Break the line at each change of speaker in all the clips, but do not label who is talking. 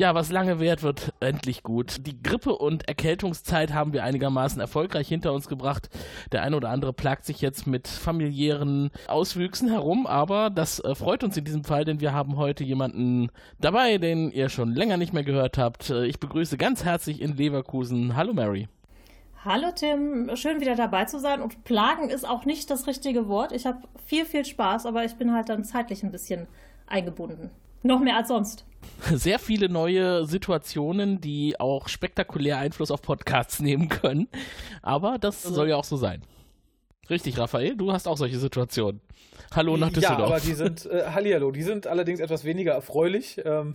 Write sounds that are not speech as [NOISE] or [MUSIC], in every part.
Ja, was lange währt, wird [LAUGHS] endlich gut. Die Grippe- und Erkältungszeit haben wir einigermaßen erfolgreich hinter uns gebracht. Der eine oder andere plagt sich jetzt mit familiären Auswüchsen herum, aber das äh, freut uns in diesem Fall, denn wir haben heute jemanden dabei, den ihr schon länger nicht mehr gehört habt. Äh, ich begrüße ganz herzlich in Leverkusen. Hallo Mary.
Hallo Tim, schön wieder dabei zu sein. Und plagen ist auch nicht das richtige Wort. Ich habe viel, viel Spaß, aber ich bin halt dann zeitlich ein bisschen eingebunden. Noch mehr als sonst. [LAUGHS]
Sehr viele neue Situationen, die auch spektakulär Einfluss auf Podcasts [LAUGHS] nehmen können. Aber das also. soll ja auch so sein. Richtig, Raphael, du hast auch solche Situationen. Hallo nach Düsseldorf.
Ja, aber die sind, äh, [LAUGHS] Hallihallo, die sind allerdings etwas weniger erfreulich. Ähm,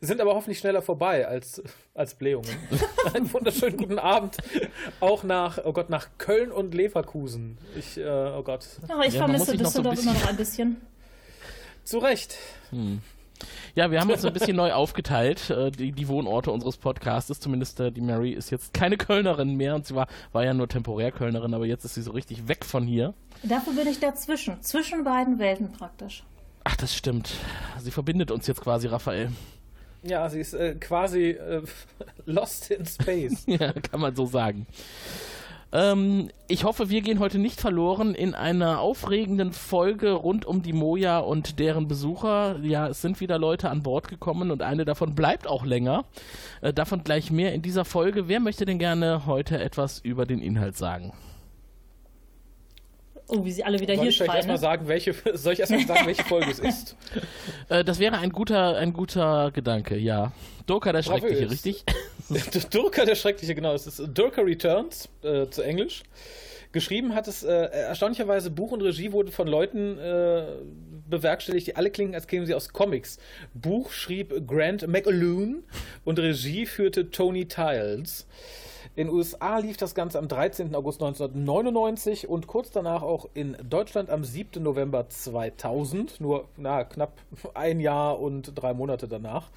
sind aber hoffentlich schneller vorbei als, als Blähungen. Einen wunderschönen guten Abend. Auch nach, oh Gott, nach Köln und Leverkusen. Ich, äh, oh Gott.
Ja, ich ja, vermisse Düsseldorf so immer noch ein bisschen.
Zu Recht.
Hm. Ja, wir haben uns ein bisschen neu aufgeteilt, äh, die, die, Wohnorte unseres Podcasts. Zumindest äh, die Mary ist jetzt keine Kölnerin mehr und sie war, war ja nur temporär Kölnerin, aber jetzt ist sie so richtig weg von hier.
Dafür bin ich dazwischen, zwischen beiden Welten praktisch.
Ach, das stimmt. Sie verbindet uns jetzt quasi, Raphael.
Ja, sie ist äh, quasi äh, [LAUGHS] lost in space. [LAUGHS]
ja, kann man so sagen. Ähm, ich hoffe, wir gehen heute nicht verloren in einer aufregenden Folge rund um die Moja und deren Besucher. Ja, es sind wieder Leute an Bord gekommen und eine davon bleibt auch länger. Äh, davon gleich mehr in dieser Folge. Wer möchte denn gerne heute etwas über den Inhalt sagen?
Oh, wie sie alle wieder Soll hier ich schreien.
Erstmal ne? sagen, welche, soll ich erstmal sagen, welche Folge es ist? [LAUGHS]
Äh, das wäre ein guter, ein guter Gedanke, ja. Durka der Schreckliche, richtig? [LAUGHS]
Durka der Schreckliche, genau. Es ist Durka Returns, äh, zu Englisch. Geschrieben hat es äh, erstaunlicherweise Buch und Regie wurde von Leuten äh, bewerkstelligt, die alle klingen, als kämen sie aus Comics. Buch schrieb Grant McAloon und Regie führte Tony Tiles. In den USA lief das Ganze am 13. August 1999 und kurz danach auch in Deutschland am 7. November 2000, nur na, knapp ein Jahr und drei Monate danach.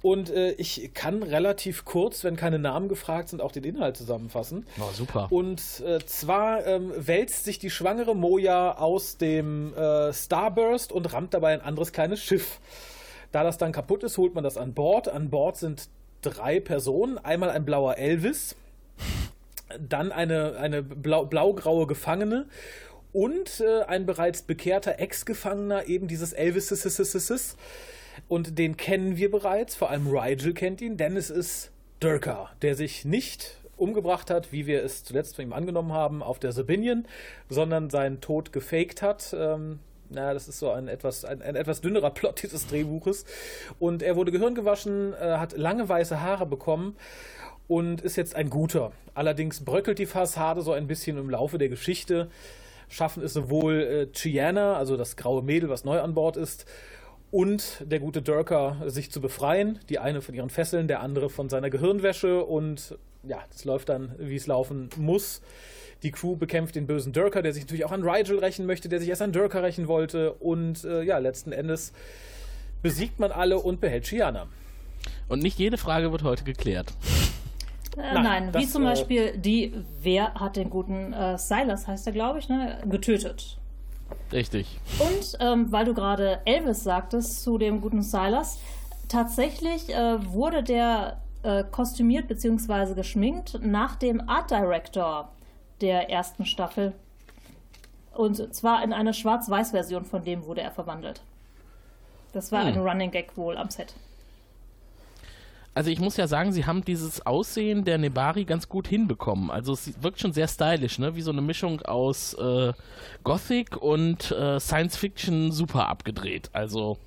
Und äh, ich kann relativ kurz, wenn keine Namen gefragt sind, auch den Inhalt zusammenfassen.
Oh, super.
Und äh, zwar ähm, wälzt sich die schwangere Moja aus dem äh, Starburst und rammt dabei ein anderes kleines Schiff. Da das dann kaputt ist, holt man das an Bord. An Bord sind drei Personen. Einmal ein blauer Elvis, dann eine, eine blau, blaugraue Gefangene und äh, ein bereits bekehrter Ex-Gefangener eben dieses Elvis. Und den kennen wir bereits, vor allem Rigel kennt ihn, denn es ist Durka, der sich nicht umgebracht hat, wie wir es zuletzt von ihm angenommen haben, auf der Sabinian, sondern seinen Tod gefaked hat. Ähm, na, das ist so ein etwas, ein, ein, etwas dünnerer [LAUGHS] Plot dieses Drehbuches. Und er wurde Gehirn gewaschen, äh, hat lange weiße Haare bekommen und ist jetzt ein guter. Allerdings bröckelt die Fassade so ein bisschen im Laufe der Geschichte. Schaffen es sowohl äh, Chiana, also das graue Mädel, was neu an Bord ist, und der gute Durker sich zu befreien. Die eine von ihren Fesseln, der andere von seiner Gehirnwäsche. Und ja, das läuft dann, wie es laufen muss. Die Crew bekämpft den bösen Durker, der sich natürlich auch an Rigel rächen möchte, der sich erst an Durker rächen wollte. Und äh, ja, letzten Endes besiegt man alle und behält Shiana.
Und nicht jede Frage wird heute geklärt.
Äh, nein, nein das, wie zum äh, Beispiel die, wer hat den guten äh, Silas, heißt er, glaube ich, ne, getötet.
Richtig.
Und ähm, weil du gerade Elvis sagtest zu dem guten Silas, tatsächlich äh, wurde der äh, kostümiert bzw. geschminkt nach dem Art Director der ersten Staffel. Und zwar in eine Schwarz-Weiß-Version von dem wurde er verwandelt. Das war hm. ein Running Gag wohl am Set.
Also ich muss ja sagen, sie haben dieses Aussehen der Nebari ganz gut hinbekommen. Also es wirkt schon sehr stylisch, ne? Wie so eine Mischung aus äh, Gothic und äh, Science Fiction super abgedreht. Also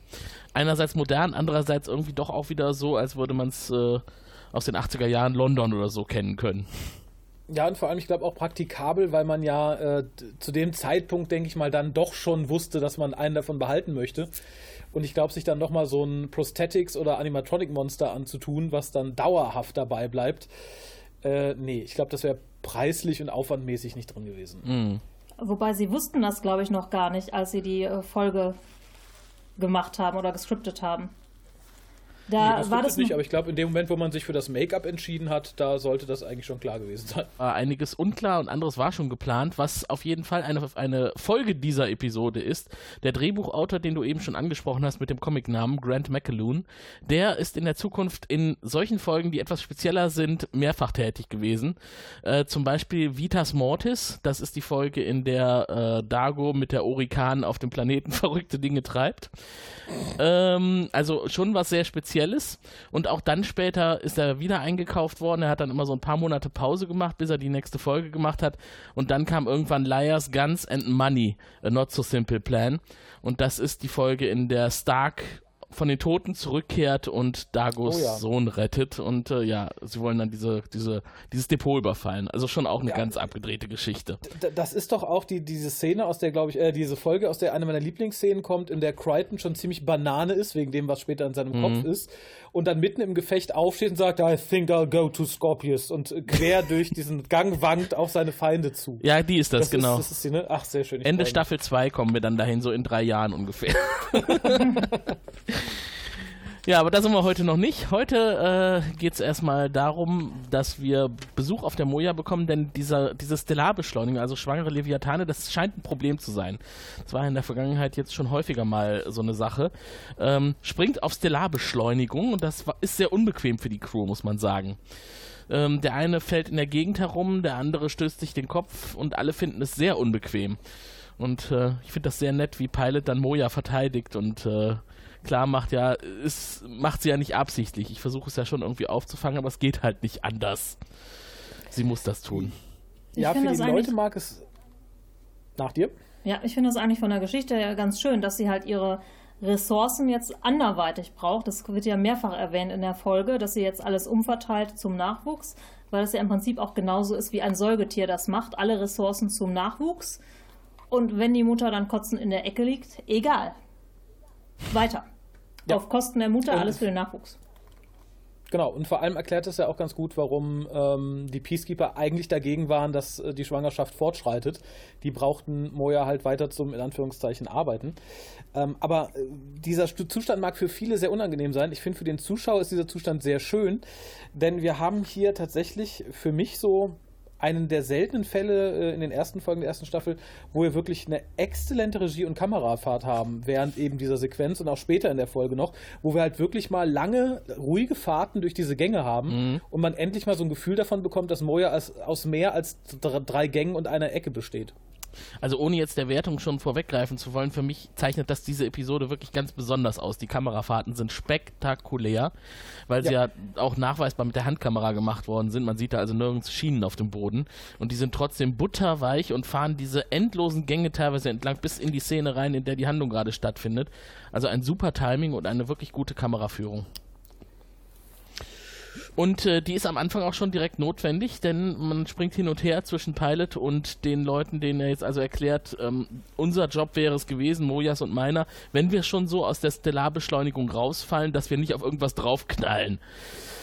einerseits modern, andererseits irgendwie doch auch wieder so, als würde man es äh, aus den 80er Jahren London oder so kennen können.
Ja, und vor allem, ich glaube, auch praktikabel, weil man ja äh, zu dem Zeitpunkt, denke ich mal, dann doch schon wusste, dass man einen davon behalten möchte. Und ich glaube, sich dann nochmal so ein Prosthetics- oder Animatronic-Monster anzutun, was dann dauerhaft dabei bleibt, äh, nee, ich glaube, das wäre preislich und aufwandmäßig nicht drin gewesen.
Mhm. Wobei sie wussten das, glaube ich, noch gar nicht, als sie die äh, Folge gemacht haben oder gescriptet haben. Da
nee, das
war das
nicht, aber ich glaube, in dem Moment, wo man sich für das Make-up entschieden hat, da sollte das eigentlich schon klar gewesen sein.
War einiges unklar und anderes war schon geplant, was auf jeden Fall eine, eine Folge dieser Episode ist. Der Drehbuchautor, den du eben schon angesprochen hast mit dem Comicnamen Grant McAloon, der ist in der Zukunft in solchen Folgen, die etwas spezieller sind, mehrfach tätig gewesen. Äh, zum Beispiel Vitas Mortis, das ist die Folge, in der äh, Dago mit der Orikan auf dem Planeten [LAUGHS] verrückte Dinge treibt. Ähm, also schon was sehr Spezielles. Und auch dann später ist er wieder eingekauft worden. Er hat dann immer so ein paar Monate Pause gemacht, bis er die nächste Folge gemacht hat. Und dann kam irgendwann Liars, Guns and Money, a Not So Simple Plan. Und das ist die Folge, in der Stark von den Toten zurückkehrt und Dagos
Oh ja.
Sohn rettet. Und äh, ja, sie wollen dann diese, diese, dieses Depot überfallen. Also schon auch eine
Ja.
ganz abgedrehte Geschichte.
Das ist doch auch die, diese Szene, aus der, glaube ich, äh, diese Folge, aus der eine meiner Lieblingsszenen kommt, in der Crichton schon ziemlich Banane ist, wegen dem, was später in seinem Kopf ist, und dann mitten im Gefecht aufsteht und sagt, I think I'll go to Scorpius und quer [LAUGHS] durch diesen Gang wankt auf seine Feinde zu.
Ja, die ist das, genau.
Ist, das ist die, ne? Ach, sehr schön.
Ende. Staffel 2 kommen wir dann dahin, so in drei Jahren ungefähr. [LAUGHS] [LAUGHS] ja, aber da sind wir heute noch nicht. Heute äh, geht es erstmal darum, dass wir Besuch auf der Moja bekommen, denn dieser, diese Stellarbeschleunigung, also schwangere Leviathane, das scheint ein Problem zu sein. Das war in der Vergangenheit jetzt schon häufiger mal so eine Sache. Ähm, springt auf Stellarbeschleunigung und das ist sehr unbequem für die Crew, muss man sagen. Ähm, der eine fällt in der Gegend herum, der andere stößt sich den Kopf und alle finden es sehr unbequem. Und äh, ich finde das sehr nett, wie Pilot dann Moja verteidigt und äh, klar macht, ja, es macht sie ja nicht absichtlich. Ich versuche es ja schon irgendwie aufzufangen, aber es geht halt nicht anders. Sie muss das tun.
Ich
Ja, für
finde
die Leute mag es. Nach dir?
Ja, ich finde das eigentlich von der Geschichte her ganz schön, dass sie halt ihre Ressourcen jetzt anderweitig braucht. Das wird ja mehrfach erwähnt in der Folge, dass sie jetzt alles umverteilt zum Nachwuchs, weil das ja im Prinzip auch genauso ist, wie ein Säugetier das macht. Alle Ressourcen zum Nachwuchs. Und wenn die Mutter dann kotzen in der Ecke liegt, egal. Weiter.
Ja.
Auf Kosten der Mutter,
Und-
alles für den Nachwuchs.
Genau, und vor allem erklärt es ja auch ganz gut, warum ähm, die Peacekeeper eigentlich dagegen waren, dass äh, die Schwangerschaft fortschreitet. Die brauchten Moja halt weiter zum, in Anführungszeichen, Arbeiten. Ähm, aber äh, dieser Zustand mag für viele sehr unangenehm sein. Ich finde, für den Zuschauer ist dieser Zustand sehr schön, denn wir haben hier tatsächlich für mich so einen der seltenen Fälle äh, in den ersten Folgen der ersten Staffel, wo wir wirklich eine exzellente Regie- und Kamerafahrt haben, während eben dieser Sequenz und auch später in der Folge noch, wo wir halt wirklich mal lange, ruhige Fahrten durch diese Gänge haben und man endlich mal so ein Gefühl davon bekommt, dass Moja als, aus mehr als dr- drei Gängen und einer Ecke besteht.
Also ohne jetzt der Wertung schon vorweggreifen zu wollen, für mich zeichnet das diese Episode wirklich ganz besonders aus. Die Kamerafahrten sind spektakulär, weil sie
Ja.
ja auch nachweisbar mit der Handkamera gemacht worden sind. Man sieht da also nirgends Schienen auf dem Boden und die sind trotzdem butterweich und fahren diese endlosen Gänge teilweise entlang bis in die Szene rein, in der die Handlung gerade stattfindet. Also ein super Timing und eine wirklich gute Kameraführung. Und äh, die ist am Anfang auch schon direkt notwendig, denn man springt hin und her zwischen Pilot und den Leuten, denen er jetzt also erklärt, ähm, unser Job wäre es gewesen, Mojas und meiner, wenn wir schon so aus der Stellarbeschleunigung rausfallen, dass wir nicht auf irgendwas draufknallen.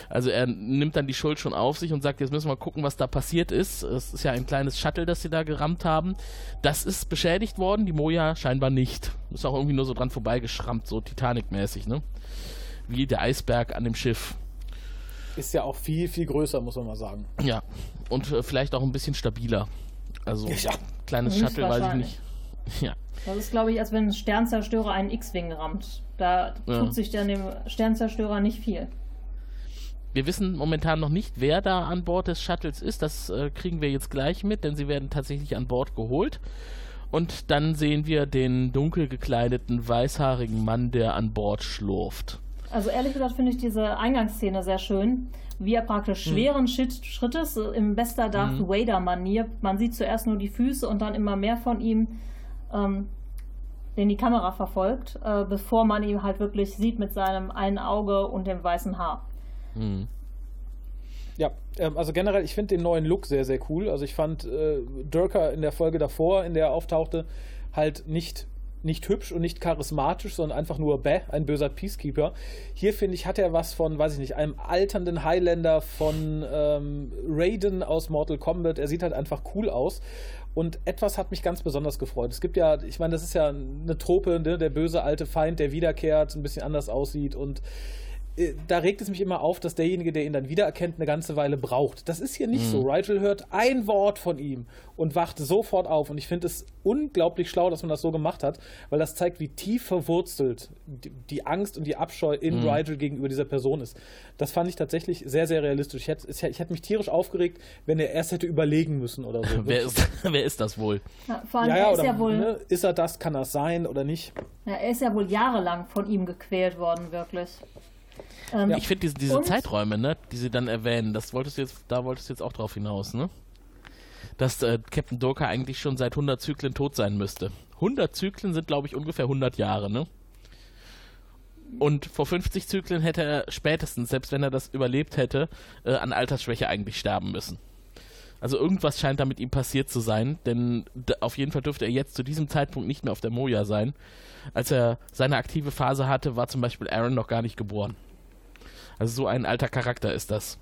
Also er nimmt dann die Schuld schon auf sich und sagt, jetzt müssen wir gucken, was da passiert ist. Es ist ja ein kleines Shuttle, das sie da gerammt haben. Das ist beschädigt worden, die Moja scheinbar nicht. Ist auch irgendwie nur so dran vorbeigeschrammt, so Titanic-mäßig, ne? Wie der Eisberg an dem Schiff.
Ist ja auch viel, viel größer, muss man mal sagen.
Ja, und äh, vielleicht auch ein bisschen stabiler. Also,
Ja.
kleines
Nicht
Shuttle, weiß ich nicht. [LAUGHS] Ja,
Das ist, glaube ich, als wenn ein Sternzerstörer einen X-Wing rammt. Da
Ja.
tut sich dann dem Sternzerstörer nicht viel.
wir wissen momentan noch nicht, wer da an Bord des Shuttles ist. Das äh, kriegen wir jetzt gleich mit, denn sie werden tatsächlich an Bord geholt. Und dann sehen wir den dunkel gekleideten, weißhaarigen Mann, der an Bord schlurft.
Also ehrlich gesagt finde ich diese Eingangsszene sehr schön, wie er praktisch schweren Schritt, Schrittes in bester Darth Vader-Manier, man sieht zuerst nur die Füße und dann immer mehr von ihm, ähm, den die Kamera verfolgt, äh, bevor man ihn halt wirklich sieht mit seinem einen Auge und dem weißen Haar.
Hm.
Ja, ähm, also generell, ich finde den neuen Look sehr, sehr cool. Also ich fand äh, Durker in der Folge davor, in der er auftauchte, halt nicht, nicht hübsch und nicht charismatisch, sondern einfach nur bäh, ein böser Peacekeeper. Hier, finde ich, hat er was von, weiß ich nicht, einem alternden Highlander von ähm, Raiden aus Mortal Kombat. Er sieht halt einfach cool aus. Und etwas hat mich ganz besonders gefreut. Es gibt ja, ich meine, das ist ja eine Trope, ne? der böse alte Feind, der wiederkehrt, ein bisschen anders aussieht und da regt es mich immer auf, dass derjenige, der ihn dann wiedererkennt, eine ganze Weile braucht. Das ist hier nicht mhm. so. Rigel hört ein Wort von ihm und wacht sofort auf. Und ich finde es unglaublich schlau, dass man das so gemacht hat, weil das zeigt, wie tief verwurzelt die, Angst und die Abscheu in mhm. Rigel gegenüber dieser Person ist. Das fand ich tatsächlich sehr, sehr realistisch. Ich hätte, ich hätte mich tierisch aufgeregt, wenn er erst hätte überlegen müssen oder so. [LAUGHS]
wer, ist, [LAUGHS] wer ist das wohl?
Ja, vor allem, ja, ja,
ist
ja wohl.
Ne, ist er das? Kann das sein oder nicht?
Ja, er ist ja wohl jahrelang von ihm gequält worden, wirklich.
Ähm. Ich finde diese, diese Zeiträume, ne, die sie dann erwähnen, das wolltest du jetzt, da wolltest du jetzt auch drauf hinaus, ne? Dass äh, Captain Doka eigentlich schon seit 100 Zyklen tot sein müsste. 100 Zyklen sind, glaube ich, ungefähr 100 Jahre, ne? Und vor 50 Zyklen hätte er spätestens, selbst wenn er das überlebt hätte, äh, an Altersschwäche eigentlich sterben müssen. Also irgendwas scheint da mit ihm passiert zu sein, denn auf jeden Fall dürfte er jetzt zu diesem Zeitpunkt nicht mehr auf der Moja sein. Als er seine aktive Phase hatte, war zum Beispiel Aaron noch gar nicht geboren. Also so ein alter Charakter ist das.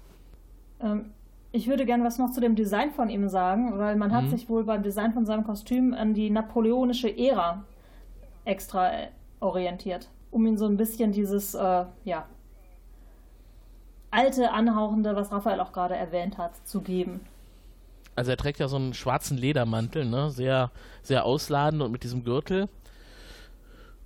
Ähm, ich würde gerne was noch zu dem Design von ihm sagen, weil man hat mhm. sich wohl beim Design von seinem Kostüm an die napoleonische Ära extra äh, orientiert, um ihm so ein bisschen dieses, äh, ja, alte, anhauchende, was Raphael auch gerade erwähnt hat, zu geben.
Also er trägt ja so einen schwarzen Ledermantel, ne? Sehr, sehr ausladend und mit diesem Gürtel.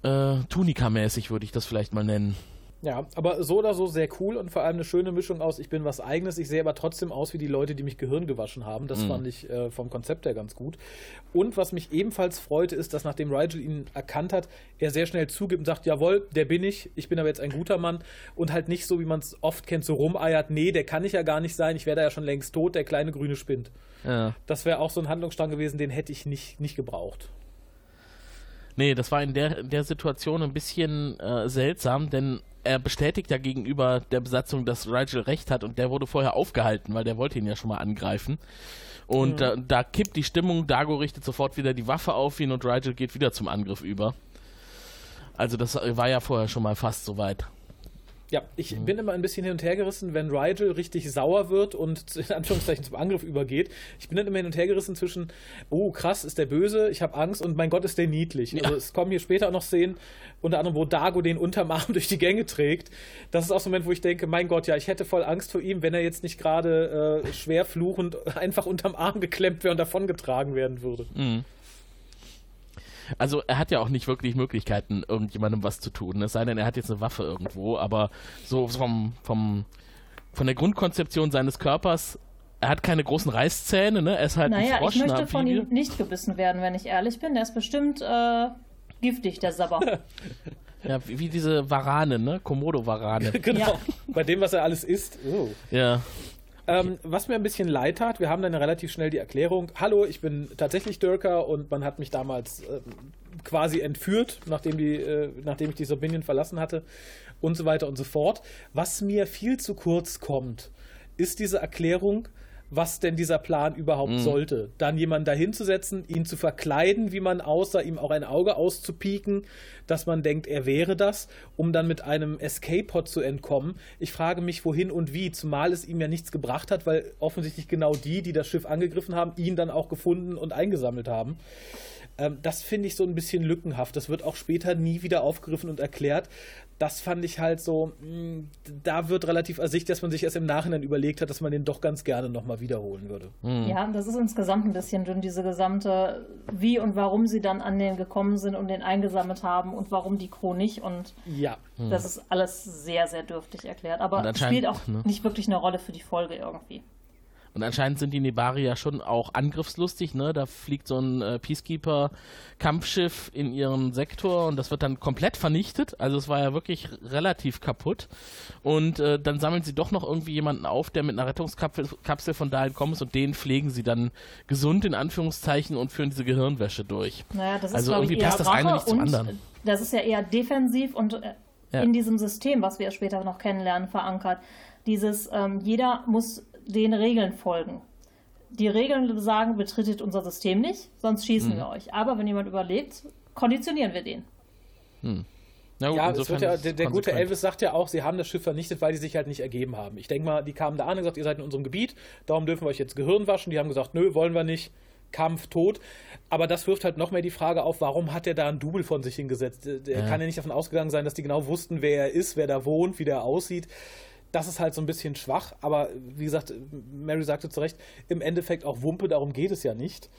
Äh, Tunika-mäßig würde ich das vielleicht mal nennen.
Ja, aber so oder so sehr cool und vor allem eine schöne Mischung aus, ich bin was Eigenes, ich sehe aber trotzdem aus wie die Leute, die mich Gehirn gewaschen haben. Das mhm. fand ich äh, vom Konzept her ganz gut. Und was mich ebenfalls freute, ist, dass nachdem Rigel ihn erkannt hat, er sehr schnell zugibt und sagt, jawohl, der bin ich, ich bin aber jetzt ein guter Mann und halt nicht so, wie man es oft kennt, so rumeiert, nee, der kann ich ja gar nicht sein, ich wäre da ja schon längst tot, der kleine grüne Spind. Ja. Das wäre auch so ein Handlungsstrang gewesen, den hätte ich nicht, nicht gebraucht.
Nee, das war in der, in der Situation ein bisschen äh, seltsam, denn er bestätigt ja gegenüber der Besatzung, dass Rigel recht hat und der wurde vorher aufgehalten, weil der wollte ihn ja schon mal angreifen. Und mhm. da, da, kippt die Stimmung, Dago richtet sofort wieder die Waffe auf ihn und Rigel geht wieder zum Angriff über. Also das war ja vorher schon mal fast so weit.
Ja, ich mhm. bin immer ein bisschen hin und her gerissen, wenn Rigel richtig sauer wird und [LAUGHS] in Anführungszeichen zum Angriff übergeht. Ich bin dann immer hin und her gerissen zwischen, oh krass, ist der böse, ich habe Angst und mein Gott, ist der niedlich. Ja. Also es kommen hier später auch noch Szenen, unter anderem, wo Dago den unterm Arm [LAUGHS] durch die Gänge trägt. Das ist auch so ein Moment, wo ich denke, mein Gott, ja, ich hätte voll Angst vor ihm, wenn er jetzt nicht gerade äh, schwer fluchend [LAUGHS] einfach unterm Arm geklemmt wäre und davongetragen werden würde. Mhm.
Also er hat ja auch nicht wirklich Möglichkeiten, irgendjemandem was zu tun. Es sei denn, er hat jetzt eine Waffe irgendwo, aber so vom, vom, von der Grundkonzeption seines Körpers er hat keine großen Reißzähne, ne? Er ist halt
naja,
ein Frosch,
ich möchte von ihm nicht gebissen werden, wenn ich ehrlich bin. Er ist bestimmt äh, giftig, der Sabber. [LAUGHS]
ja, wie, wie, diese Warane, ne? Komodo-Warane. [LAUGHS]
genau. Ja. Bei dem, was er alles isst. Oh.
Ja.
Ähm, was mir ein bisschen leid hat, wir haben dann relativ schnell die Erklärung, hallo, ich bin tatsächlich Dirker und man hat mich damals äh, quasi entführt, nachdem, die, äh, nachdem ich die Sabinian verlassen hatte und so weiter und so fort. Was mir viel zu kurz kommt, ist diese Erklärung, was denn dieser Plan überhaupt mhm. sollte. Dann jemanden dahinzusetzen, ihn zu verkleiden, wie man aussah, ihm auch ein Auge auszupieken, dass man denkt, er wäre das, um dann mit einem Escape-Pod zu entkommen. Ich frage mich, wohin und wie, zumal es ihm ja nichts gebracht hat, weil offensichtlich genau die, die das Schiff angegriffen haben, ihn dann auch gefunden und eingesammelt haben. Ähm, das finde ich so ein bisschen lückenhaft. Das wird auch später nie wieder aufgegriffen und erklärt das fand ich halt so, mh, hm, da wird relativ ersichtlich, dass man sich erst im Nachhinein überlegt hat, dass man den doch ganz gerne nochmal wiederholen würde.
Mhm. Ja, das ist insgesamt ein bisschen dünn, diese gesamte, wie und warum sie dann an den gekommen sind und den eingesammelt haben und warum die Crew nicht. Und
ja.
Mhm. das ist alles sehr, sehr dürftig erklärt. Aber spielt auch ne? nicht wirklich eine Rolle für die Folge irgendwie.
Und anscheinend sind die Nebari ja schon auch angriffslustig, ne? Da fliegt so ein äh, Peacekeeper-Kampfschiff in ihren Sektor und das wird dann komplett vernichtet. Also es war ja wirklich relativ kaputt. Und äh, dann sammeln sie doch noch irgendwie jemanden auf, der mit einer Rettungskapsel von da entkommen ist und den pflegen sie dann gesund in Anführungszeichen und führen diese Gehirnwäsche durch.
Naja, das ist,
also irgendwie passt das eine nicht zum anderen.
Das ist ja eher defensiv und äh, ja. in diesem System, was wir später noch kennenlernen, verankert. Dieses, ähm, jeder muss den Regeln folgen. Die Regeln sagen, betretet unser System nicht, sonst schießen hm. wir euch. Aber wenn jemand überlebt, konditionieren wir den.
Hm. Na gut, ja, ja der, der gute Elvis sagt ja auch, sie haben das Schiff vernichtet, weil die sich halt nicht ergeben haben. Ich denke mal, die kamen da an und gesagt, ihr seid in unserem Gebiet, darum dürfen wir euch jetzt Gehirn waschen. Die haben gesagt, nö, wollen wir nicht. Kampf, tot. Aber das wirft halt noch mehr die Frage auf, warum hat er da ein Double von sich hingesetzt? Der
Ja.
kann ja nicht davon ausgegangen sein, dass die genau wussten, wer er ist, wer da wohnt, wie der aussieht. Das ist halt so ein bisschen schwach, aber wie gesagt, Mary sagte zu Recht, im Endeffekt auch Wumpe, darum geht es ja nicht.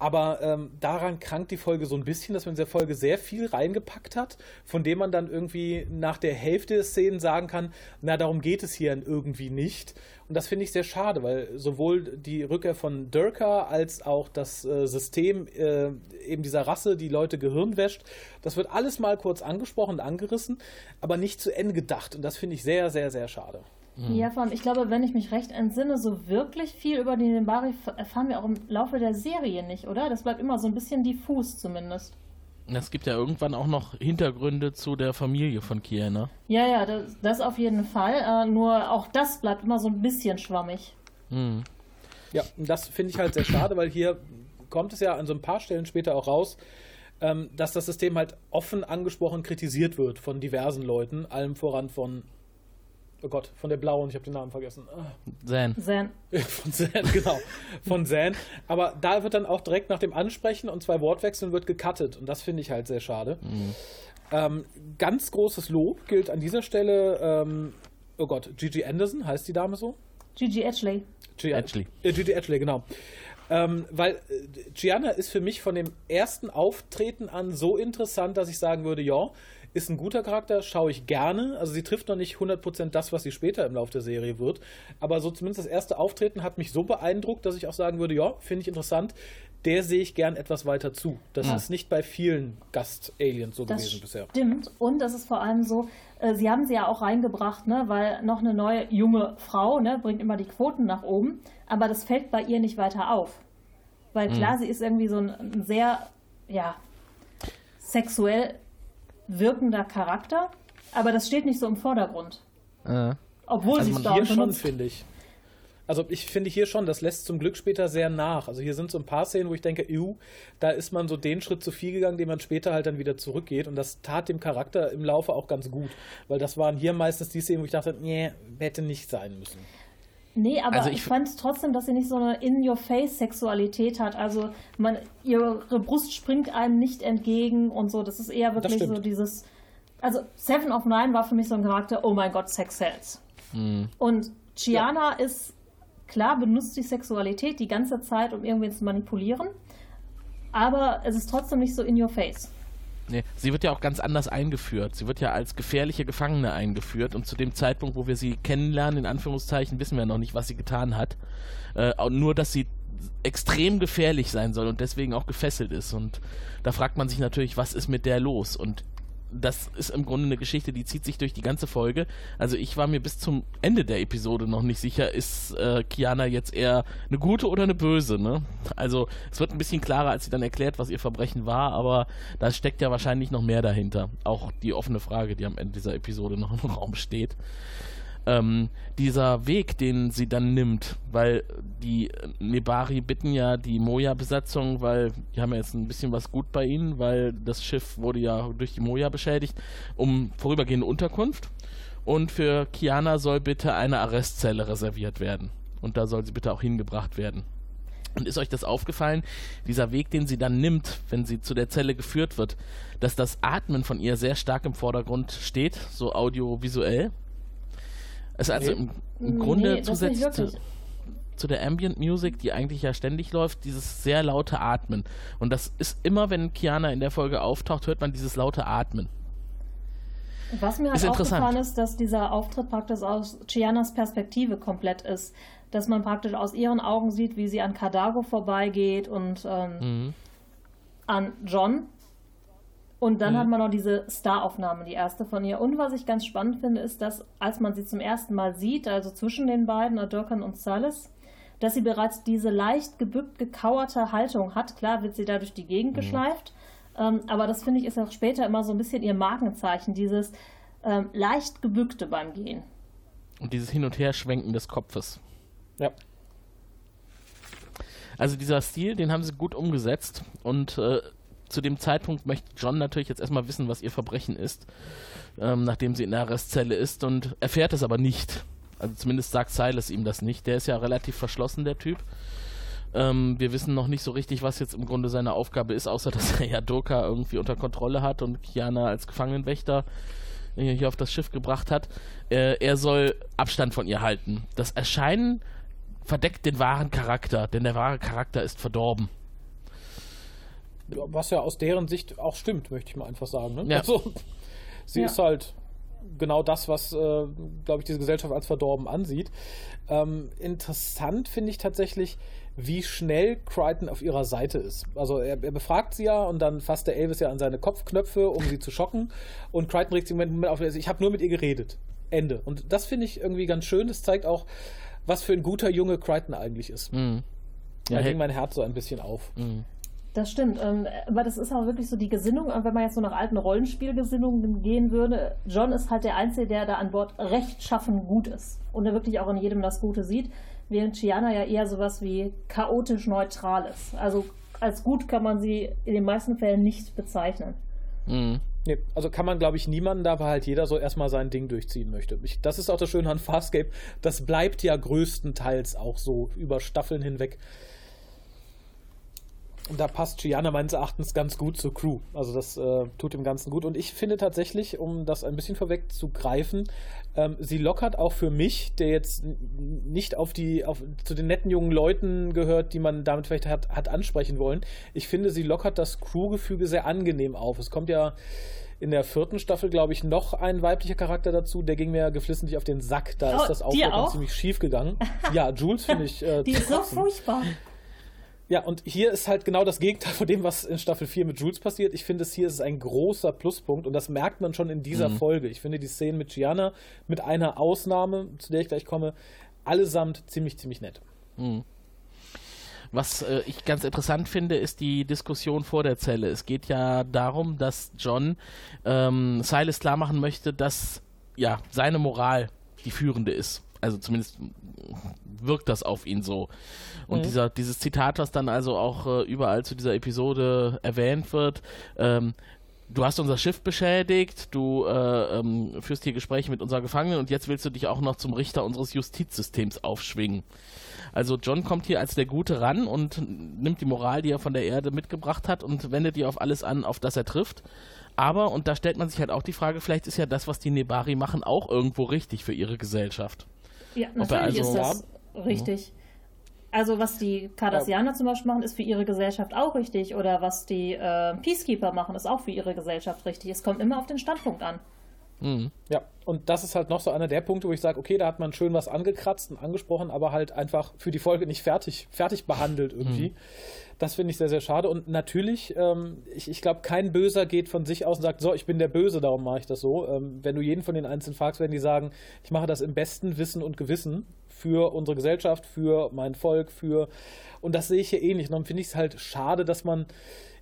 Aber ähm, daran krankt die Folge so ein bisschen, dass man in der Folge sehr viel reingepackt hat, von dem man dann irgendwie nach der Hälfte der Szenen sagen kann, na, darum geht es hier irgendwie nicht. Und das finde ich sehr schade, weil sowohl die Rückkehr von Durka als auch das äh, System äh, eben dieser Rasse, die Leute Gehirn wäscht, das wird alles mal kurz angesprochen und angerissen, aber nicht zu Ende gedacht. Und das finde ich sehr, sehr, sehr schade.
Ja, vor allem, ich glaube, wenn ich mich recht entsinne, so wirklich viel über die Nembari erfahren wir auch im Laufe der Serie nicht, oder? Das bleibt immer so ein bisschen diffus zumindest.
Es gibt ja irgendwann auch noch Hintergründe zu der Familie von Kiana.
Ja, ja, das, das auf jeden Fall. Äh, nur auch das bleibt immer so ein bisschen schwammig.
Hm.
Ja, und das finde ich halt sehr schade, weil hier kommt es ja an so ein paar Stellen später auch raus, ähm, dass das System halt offen angesprochen kritisiert wird von diversen Leuten, allem voran von, oh Gott, von der Blauen, ich habe den Namen vergessen. Ah,
Zan.
Zen. [LAUGHS]
Von Zan, genau, von Zan. Aber da wird dann auch direkt nach dem Ansprechen und zwei Wortwechseln wird gecuttet und das finde ich halt sehr schade. Ähm, ganz großes Lob gilt an dieser Stelle, ähm, oh Gott, Gigi Anderson, heißt die Dame so?
Gigi Edgley.
Gia
Edgley.
Äh, Gigi Edgley, genau. Ähm, weil äh, Gianna ist für mich von dem ersten Auftreten an so interessant, dass ich sagen würde, ja, ist ein guter Charakter, schaue ich gerne. Also sie trifft noch nicht 100% das, was sie später im Laufe der Serie wird. Aber so zumindest das erste Auftreten hat mich so beeindruckt, dass ich auch sagen würde, ja, finde ich interessant. Der sehe ich gern etwas weiter zu. Das
Ja.
ist nicht bei vielen Gast-Aliens so
Das
gewesen bisher.
stimmt. Und das ist vor allem so, äh, sie haben sie ja auch reingebracht, ne, weil noch eine neue junge Frau ne, bringt immer die Quoten nach oben. Aber das fällt bei ihr nicht weiter auf. Weil klar, sie ist irgendwie so ein, ein sehr, ja, sexuell wirkender Charakter. Aber das steht nicht so im Vordergrund.
Äh.
Obwohl
Also
sie es da
hier schon, finde ich. Also ich finde hier schon, das lässt zum Glück später sehr nach. Also hier sind so ein paar Szenen, wo ich denke, ew, da ist man so den Schritt zu viel gegangen, den man später halt dann wieder zurückgeht. Und das tat dem Charakter im Laufe auch ganz gut. Weil das waren hier meistens die Szenen, wo ich dachte, nee, hätte nicht sein müssen.
Nee, aber
Also
ich,
ich-
fand trotzdem, dass sie nicht so eine In-Your-Face-Sexualität hat. Also man, ihre Brust springt einem nicht entgegen und so. Das ist eher wirklich so dieses. Also Seven of Nine war für mich so ein Charakter, oh mein Gott, Sex sells.
Hm.
Und Chiana ist, klar, benutzt die Sexualität die ganze Zeit, um irgendwen zu manipulieren. Aber es ist trotzdem nicht so in your face.
Nee, sie wird ja auch ganz anders eingeführt. Sie wird ja als gefährliche Gefangene eingeführt und zu dem Zeitpunkt, wo wir sie kennenlernen, in Anführungszeichen, wissen wir noch nicht, was sie getan hat. Äh, nur, dass sie extrem gefährlich sein soll und deswegen auch gefesselt ist. Und da fragt man sich natürlich, was ist mit der los? Und das ist im Grunde eine Geschichte, die zieht sich durch die ganze Folge. Also ich war mir bis zum Ende der Episode noch nicht sicher, ist äh, Kiana jetzt eher eine gute oder eine böse, ne? Also es wird ein bisschen klarer, als sie dann erklärt, was ihr Verbrechen war, aber da steckt ja wahrscheinlich noch mehr dahinter. Auch die offene Frage, die am Ende dieser Episode noch im Raum steht. Ähm, dieser Weg, den sie dann nimmt, weil die Nebari bitten ja die Moja-Besatzung, weil die haben ja jetzt ein bisschen was gut bei ihnen, weil das Schiff wurde ja durch die Moja beschädigt, um vorübergehende Unterkunft. Und für Kiana soll bitte eine Arrestzelle reserviert werden. Und da soll sie bitte auch hingebracht werden. Und ist euch das aufgefallen, dieser Weg, den sie dann nimmt, wenn sie zu der Zelle geführt wird, dass das Atmen von ihr sehr stark im Vordergrund steht, so audiovisuell? Es ist also im, im Grunde
Nee,
zusätzlich zu, zu der Ambient Music, die eigentlich ja ständig läuft, dieses sehr laute Atmen. Und das ist immer, wenn Kiana in der Folge auftaucht, hört man dieses laute Atmen.
Was mir halt aufgefallen ist, dass dieser Auftritt praktisch aus Chianas Perspektive komplett ist. Dass man praktisch aus ihren Augen sieht, wie sie an Cardago vorbeigeht und ähm,
Mhm.
an John. Und dann
Mhm.
hat man noch diese Star-Aufnahme, die erste von ihr. Und was ich ganz spannend finde, ist, dass als man sie zum ersten Mal sieht, also zwischen den beiden, Durkan und Silas, dass sie bereits diese leicht gebückt gekauerte Haltung hat. Klar wird sie da durch die Gegend geschleift, ähm, aber das finde ich ist auch später immer so ein bisschen ihr Markenzeichen, dieses ähm, leicht gebückte beim Gehen.
Und dieses Hin- und Herschwenken des Kopfes.
Ja.
Also dieser Stil, den haben sie gut umgesetzt und äh, zu dem Zeitpunkt möchte John natürlich jetzt erstmal wissen, was ihr Verbrechen ist, ähm, nachdem sie in der Arrestzelle ist und erfährt es aber nicht. Also zumindest sagt Silas ihm das nicht. Der ist ja relativ verschlossen, der Typ. Ähm, wir wissen noch nicht so richtig, was jetzt im Grunde seine Aufgabe ist, außer [LAUGHS] dass er ja Doka irgendwie unter Kontrolle hat und Kiana als Gefangenenwächter hier auf das Schiff gebracht hat. Äh, er soll Abstand von ihr halten. Das Erscheinen verdeckt den wahren Charakter, denn der wahre Charakter ist verdorben.
Was ja aus deren Sicht auch stimmt, möchte ich mal einfach sagen. Ne?
Ja.
Also, sie
Ja.
ist halt genau das, was, äh, glaube ich, diese Gesellschaft als verdorben ansieht. Ähm, interessant finde ich tatsächlich, wie schnell Crichton auf ihrer Seite ist. Also er, er befragt sie ja und dann fasst der Elvis ja an seine Kopfknöpfe, um sie zu schocken. Und Crichton regt sich im Moment auf, also ich habe nur mit ihr geredet. Ende. Und das finde ich irgendwie ganz schön. Das zeigt auch, was für ein guter Junge Crichton eigentlich ist.
Mhm.
Da
Ja,
ging
hey,
mein Herz so ein bisschen auf.
mhm.
Das stimmt, ähm, aber das ist auch wirklich so die Gesinnung, äh, wenn man jetzt so nach alten Rollenspielgesinnungen gehen würde. John ist halt der Einzige, der da an Bord rechtschaffen gut ist und der wirklich auch in jedem das Gute sieht, während Chiana ja eher sowas wie chaotisch neutral ist. Also als gut kann man sie in den meisten Fällen nicht bezeichnen.
Mhm.
Nee, also kann man, glaube ich, niemanden da, weil halt jeder so erstmal sein Ding durchziehen möchte. Ich, das ist auch das Schöne an Farscape. Das bleibt ja größtenteils auch so über Staffeln hinweg. Und da passt Gianna meines Erachtens ganz gut zur Crew. Also das äh, tut dem Ganzen gut. Und ich finde tatsächlich, um das ein bisschen vorwegzugreifen, ähm, sie lockert auch für mich, der jetzt nicht auf die, auf, zu den netten jungen Leuten gehört, die man damit vielleicht hat, hat ansprechen wollen. Ich finde, sie lockert das Crewgefüge sehr angenehm auf. Es kommt ja in der vierten Staffel, glaube ich, noch ein weiblicher Charakter dazu. Der ging mir geflissentlich auf den Sack. Da
Oh,
ist das
dir
Aufwärmen
auch?
ziemlich schief gegangen. Ja, Jules finde [LAUGHS] ich. Äh,
Die ist so furchtbar.
Ja, und hier ist halt genau das Gegenteil von dem, was in Staffel 4 mit Jules passiert. Ich finde, es hier ist ein großer Pluspunkt und das merkt man schon in dieser
Mhm.
Folge. Ich finde die Szenen mit Gianna, mit einer Ausnahme, zu der ich gleich komme, allesamt ziemlich, ziemlich nett.
Mhm. Was äh, ich ganz interessant finde, ist die Diskussion vor der Zelle. Es geht ja darum, dass John ähm, Silas klar machen möchte, dass ja seine Moral die führende ist. Also zumindest wirkt das auf ihn so. Und
Mhm.
dieser, dieses Zitat, was dann also auch äh, überall zu dieser Episode erwähnt wird, ähm, du hast unser Schiff beschädigt, du äh, ähm, führst hier Gespräche mit unseren Gefangenen und jetzt willst du dich auch noch zum Richter unseres Justizsystems aufschwingen. Also John kommt hier als der Gute ran und nimmt die Moral, die er von der Erde mitgebracht hat und wendet die auf alles an, auf das er trifft. Aber, und da stellt man sich halt auch die Frage, vielleicht ist ja das, was die Nebari machen, auch irgendwo richtig für ihre Gesellschaft.
Ja, natürlich
also-
ist das richtig. Also was die Cardassianer zum Beispiel machen, ist für ihre Gesellschaft auch richtig. Oder was die äh, Peacekeeper machen, ist auch für ihre Gesellschaft richtig. Es kommt immer auf den Standpunkt an.
Mhm.
Ja, und das ist halt noch so einer der Punkte, wo ich sage, okay, da hat man schön was angekratzt und angesprochen, aber halt einfach für die Folge nicht fertig, fertig behandelt irgendwie. Das finde ich sehr, sehr schade. Und natürlich, ähm, ich, ich glaube, kein Böser geht von sich aus und sagt, so, ich bin der Böse, darum mache ich das so. Ähm, wenn du jeden von den Einzelnen fragst, werden die sagen, ich mache das im besten Wissen und Gewissen für unsere Gesellschaft, für mein Volk, für. Und das sehe ich hier ähnlich. Und dann finde ich es halt schade, dass man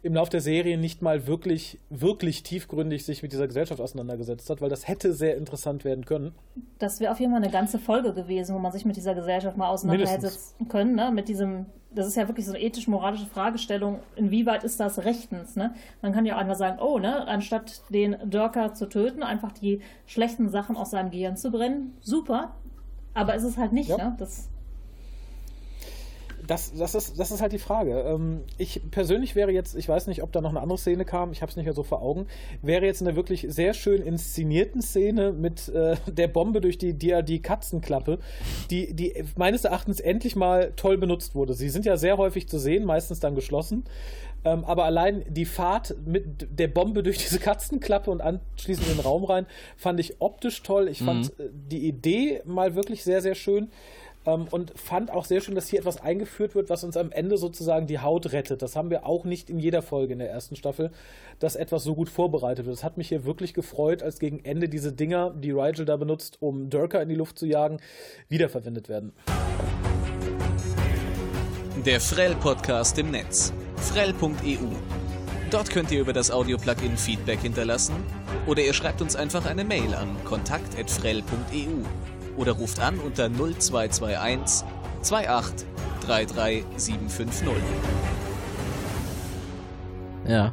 im Lauf der Serie nicht mal wirklich, wirklich tiefgründig sich mit dieser Gesellschaft auseinandergesetzt hat, weil das hätte sehr interessant werden können.
Das wäre auf jeden Fall eine ganze Folge gewesen, wo man sich mit dieser Gesellschaft mal auseinandersetzen können. Ne? Mit diesem, das ist ja wirklich so eine ethisch-moralische Fragestellung, inwieweit ist das rechtens? Ne? Man kann ja auch einmal sagen, oh, ne, anstatt den Dörker zu töten, einfach die schlechten Sachen aus seinem Gehirn zu brennen, super. Aber ist es halt nicht,
Ja.
ne? Das,
Das, das, ist, das ist halt die Frage. Ähm, ich persönlich wäre jetzt, ich weiß nicht, ob da noch eine andere Szene kam, ich habe es nicht mehr so vor Augen, wäre jetzt eine wirklich sehr schön inszenierten Szene mit äh, der Bombe durch die DRD-Katzenklappe, die, die meines Erachtens endlich mal toll benutzt wurde. Sie sind ja sehr häufig zu sehen, meistens dann geschlossen. Ähm, aber allein die Fahrt mit der Bombe durch diese Katzenklappe und anschließend in den Raum rein, fand ich optisch toll. Ich fand äh, die Idee mal wirklich sehr, sehr schön. Ähm, und fand auch sehr schön, dass hier etwas eingeführt wird, was uns am Ende sozusagen die Haut rettet. Das haben wir auch nicht in jeder Folge in der ersten Staffel, dass etwas so gut vorbereitet wird. Das hat mich hier wirklich gefreut, als gegen Ende diese Dinger, die Rigel da benutzt, um Durka in die Luft zu jagen, wiederverwendet werden.
Der Frell-Podcast im Netz. Frell.eu. Dort könnt ihr über das Audio-Plugin Feedback hinterlassen oder ihr schreibt uns einfach eine Mail an kontakt.frell.eu oder ruft an unter 0221 28 33 750.
Ja.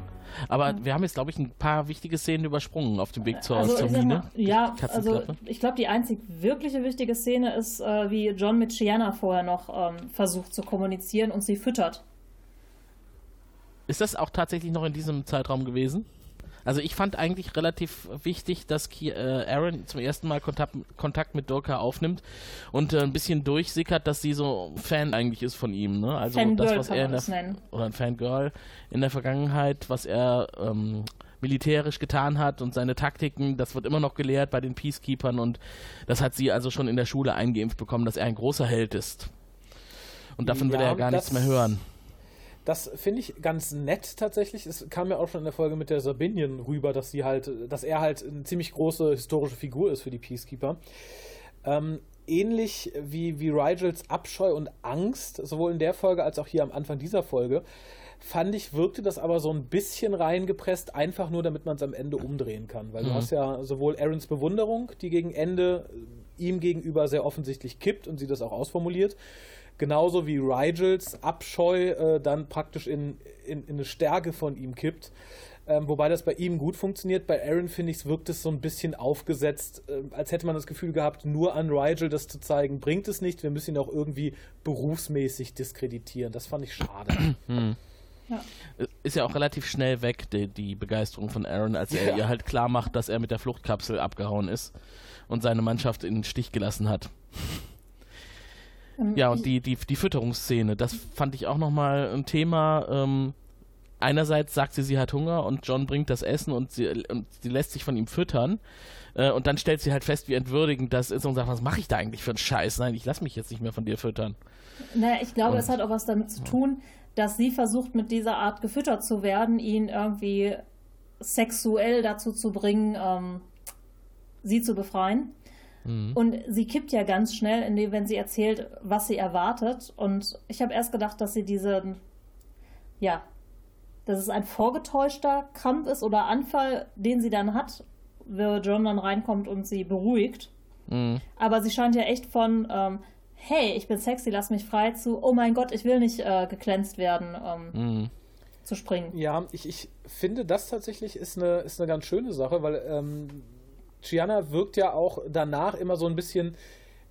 Aber wir haben jetzt, glaube ich, ein paar wichtige Szenen übersprungen auf dem Weg zur,
Also,
zur Mine.
mal, ja, also ich glaube, die einzig wirkliche wichtige Szene ist, äh, wie John mit Shiana vorher noch ähm, versucht zu kommunizieren und sie füttert.
Ist das auch tatsächlich noch in diesem Zeitraum gewesen? Also ich fand eigentlich relativ wichtig, dass Ki äh, Aaron zum ersten Mal Kontakt, Kontakt mit Dorka aufnimmt und äh, ein bisschen durchsickert, dass sie so Fan eigentlich ist von ihm. Ne? Also
Fangirl
das, was er in der, oder ein Fangirl in der Vergangenheit, was er ähm, militärisch getan hat und seine Taktiken, das wird immer noch gelehrt bei den Peacekeepers und das hat sie also schon in der Schule eingeimpft bekommen, dass er ein großer Held ist. Und davon will
Ja,
er ja gar nichts mehr hören.
Das finde ich ganz nett tatsächlich. Es kam ja auch schon in der Folge mit der Sabinian rüber, dass sie halt, dass er halt eine ziemlich große historische Figur ist für die Peacekeeper. Ähm, ähnlich wie, wie Rigels Abscheu und Angst, sowohl in der Folge als auch hier am Anfang dieser Folge, fand ich, wirkte das aber so ein bisschen reingepresst, einfach nur, damit man es am Ende umdrehen kann. Weil du
Mhm.
hast ja sowohl Aarons Bewunderung, die gegen Ende ihm gegenüber sehr offensichtlich kippt und sie das auch ausformuliert, genauso wie Rigels Abscheu äh, dann praktisch in, in, in eine Stärke von ihm kippt. Ähm, wobei das bei ihm gut funktioniert. Bei Aaron, finde ich, wirkt es so ein bisschen aufgesetzt, äh, als hätte man das Gefühl gehabt, nur an Rigel das zu zeigen, bringt es nicht. Wir müssen ihn auch irgendwie berufsmäßig diskreditieren. Das fand ich schade.
ist ja auch relativ schnell weg, die, die Begeisterung von Aaron, als er
Ja.
ihr halt klar macht, dass er mit der Fluchtkapsel abgehauen ist und seine Mannschaft in den Stich gelassen hat.
Ähm,
Ja, und die, die, die Fütterungsszene, das fand ich auch nochmal ein Thema. Ähm, einerseits sagt sie, sie hat Hunger und John bringt das Essen und sie, und sie lässt sich von ihm füttern. Äh, und dann stellt sie halt fest, wie entwürdigend das ist und sagt, was mache ich da eigentlich für einen Scheiß? Nein, ich lass mich jetzt nicht mehr von dir füttern.
Naja, ich glaube,
Und-
es hat auch was damit zu tun, dass sie versucht, mit dieser Art gefüttert zu werden, ihn irgendwie sexuell dazu zu bringen, ähm, sie zu befreien.
Mhm.
Und sie kippt ja ganz schnell, indem, wenn sie erzählt, was sie erwartet. Und ich habe erst gedacht, dass sie diesen, ja, dass es ein vorgetäuschter Krampf ist oder Anfall, den sie dann hat, wo John dann reinkommt und sie beruhigt.
Mhm.
Aber sie scheint ja echt von, ähm, hey, ich bin sexy, lass mich frei, zu, oh mein Gott, ich will nicht äh, geglänzt werden, ähm,
Mhm.
zu springen.
Ja, ich, ich finde, das tatsächlich ist eine, ist eine ganz schöne Sache, weil ähm, Gianna wirkt ja auch danach immer so ein bisschen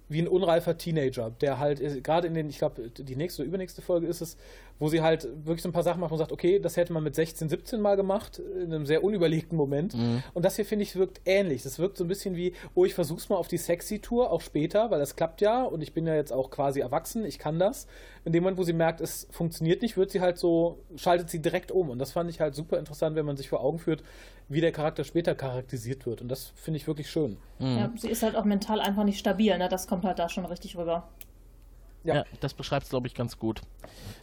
wie ein unreifer Teenager, der halt äh, gerade in den, ich glaube, die nächste oder übernächste Folge ist es, wo sie halt wirklich so ein paar Sachen macht und sagt, okay, das hätte man mit 16, 17 mal gemacht, in einem sehr unüberlegten Moment. Und das hier, finde ich, wirkt ähnlich. Das wirkt so ein bisschen wie, oh, ich versuch's mal auf die Sexy-Tour, auch später, weil das klappt ja und ich bin ja jetzt auch quasi erwachsen, ich kann das. In dem Moment, wo sie merkt, es funktioniert nicht, wird sie halt so, schaltet sie direkt um. Und das fand ich halt super interessant, wenn man sich vor Augen führt, wie der Charakter später charakterisiert wird. Und das finde ich wirklich schön.
Ja, sie ist halt auch mental einfach nicht stabil, ne? Das kommt halt da schon richtig rüber.
Ja.
Ja, das beschreibt es, glaube ich, ganz gut.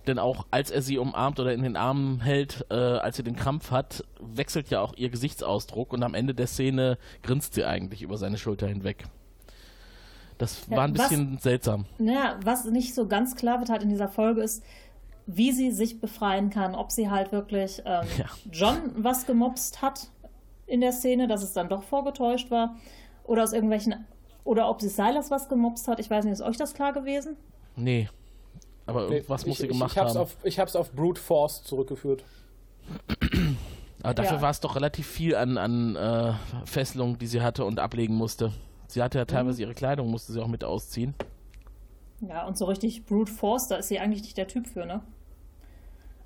Denn auch als er sie umarmt oder in den Armen hält, äh, als sie den Krampf hat, wechselt ja auch ihr Gesichtsausdruck und am Ende der Szene grinst sie eigentlich über seine Schulter hinweg. Das
Ja,
war ein
was-
bisschen seltsam.
Naja, was nicht so ganz klar wird halt in dieser Folge ist, wie sie sich befreien kann. Ob sie halt wirklich ähm,
Ja.
John was gemobst hat in der Szene, dass es dann doch vorgetäuscht war. Oder aus irgendwelchen. Oder ob sie Silas was gemobst hat. Ich weiß nicht, ist euch das klar gewesen?
Nee. Aber
Nee,
irgendwas muss
ich,
sie gemacht
ich, ich hab's
haben.
Auf, ich habe es auf Brute Force zurückgeführt.
Aber dafür
Ja.
war es doch relativ viel an, an äh, Fesselungen, die sie hatte und ablegen musste. Sie hatte ja teilweise ihre Kleidung, musste sie auch mit ausziehen.
Ja, und so richtig Brute Force, da ist sie eigentlich nicht der Typ für, ne?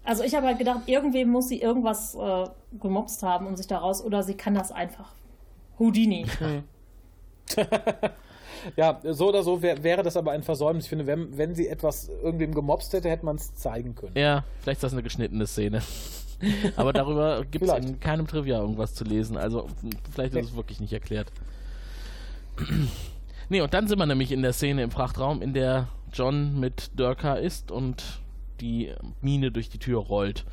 Also ich habe halt gedacht, irgendwem muss sie irgendwas äh, gemobst haben und sich daraus, oder sie kann das einfach. Houdini. [LAUGHS] [LAUGHS]
Ja, so oder so wär, wäre das aber ein Versäumnis. Ich finde, wenn, wenn sie etwas irgendwem gemobst hätte, hätte man es zeigen können.
Ja, vielleicht ist das eine geschnittene Szene. [LAUGHS] Aber darüber gibt es in keinem Trivia irgendwas zu lesen. Also vielleicht ist es wirklich nicht erklärt. nee, und dann sind wir nämlich in der Szene im Frachtraum, in der John mit Durka ist und die Mine durch die Tür rollt.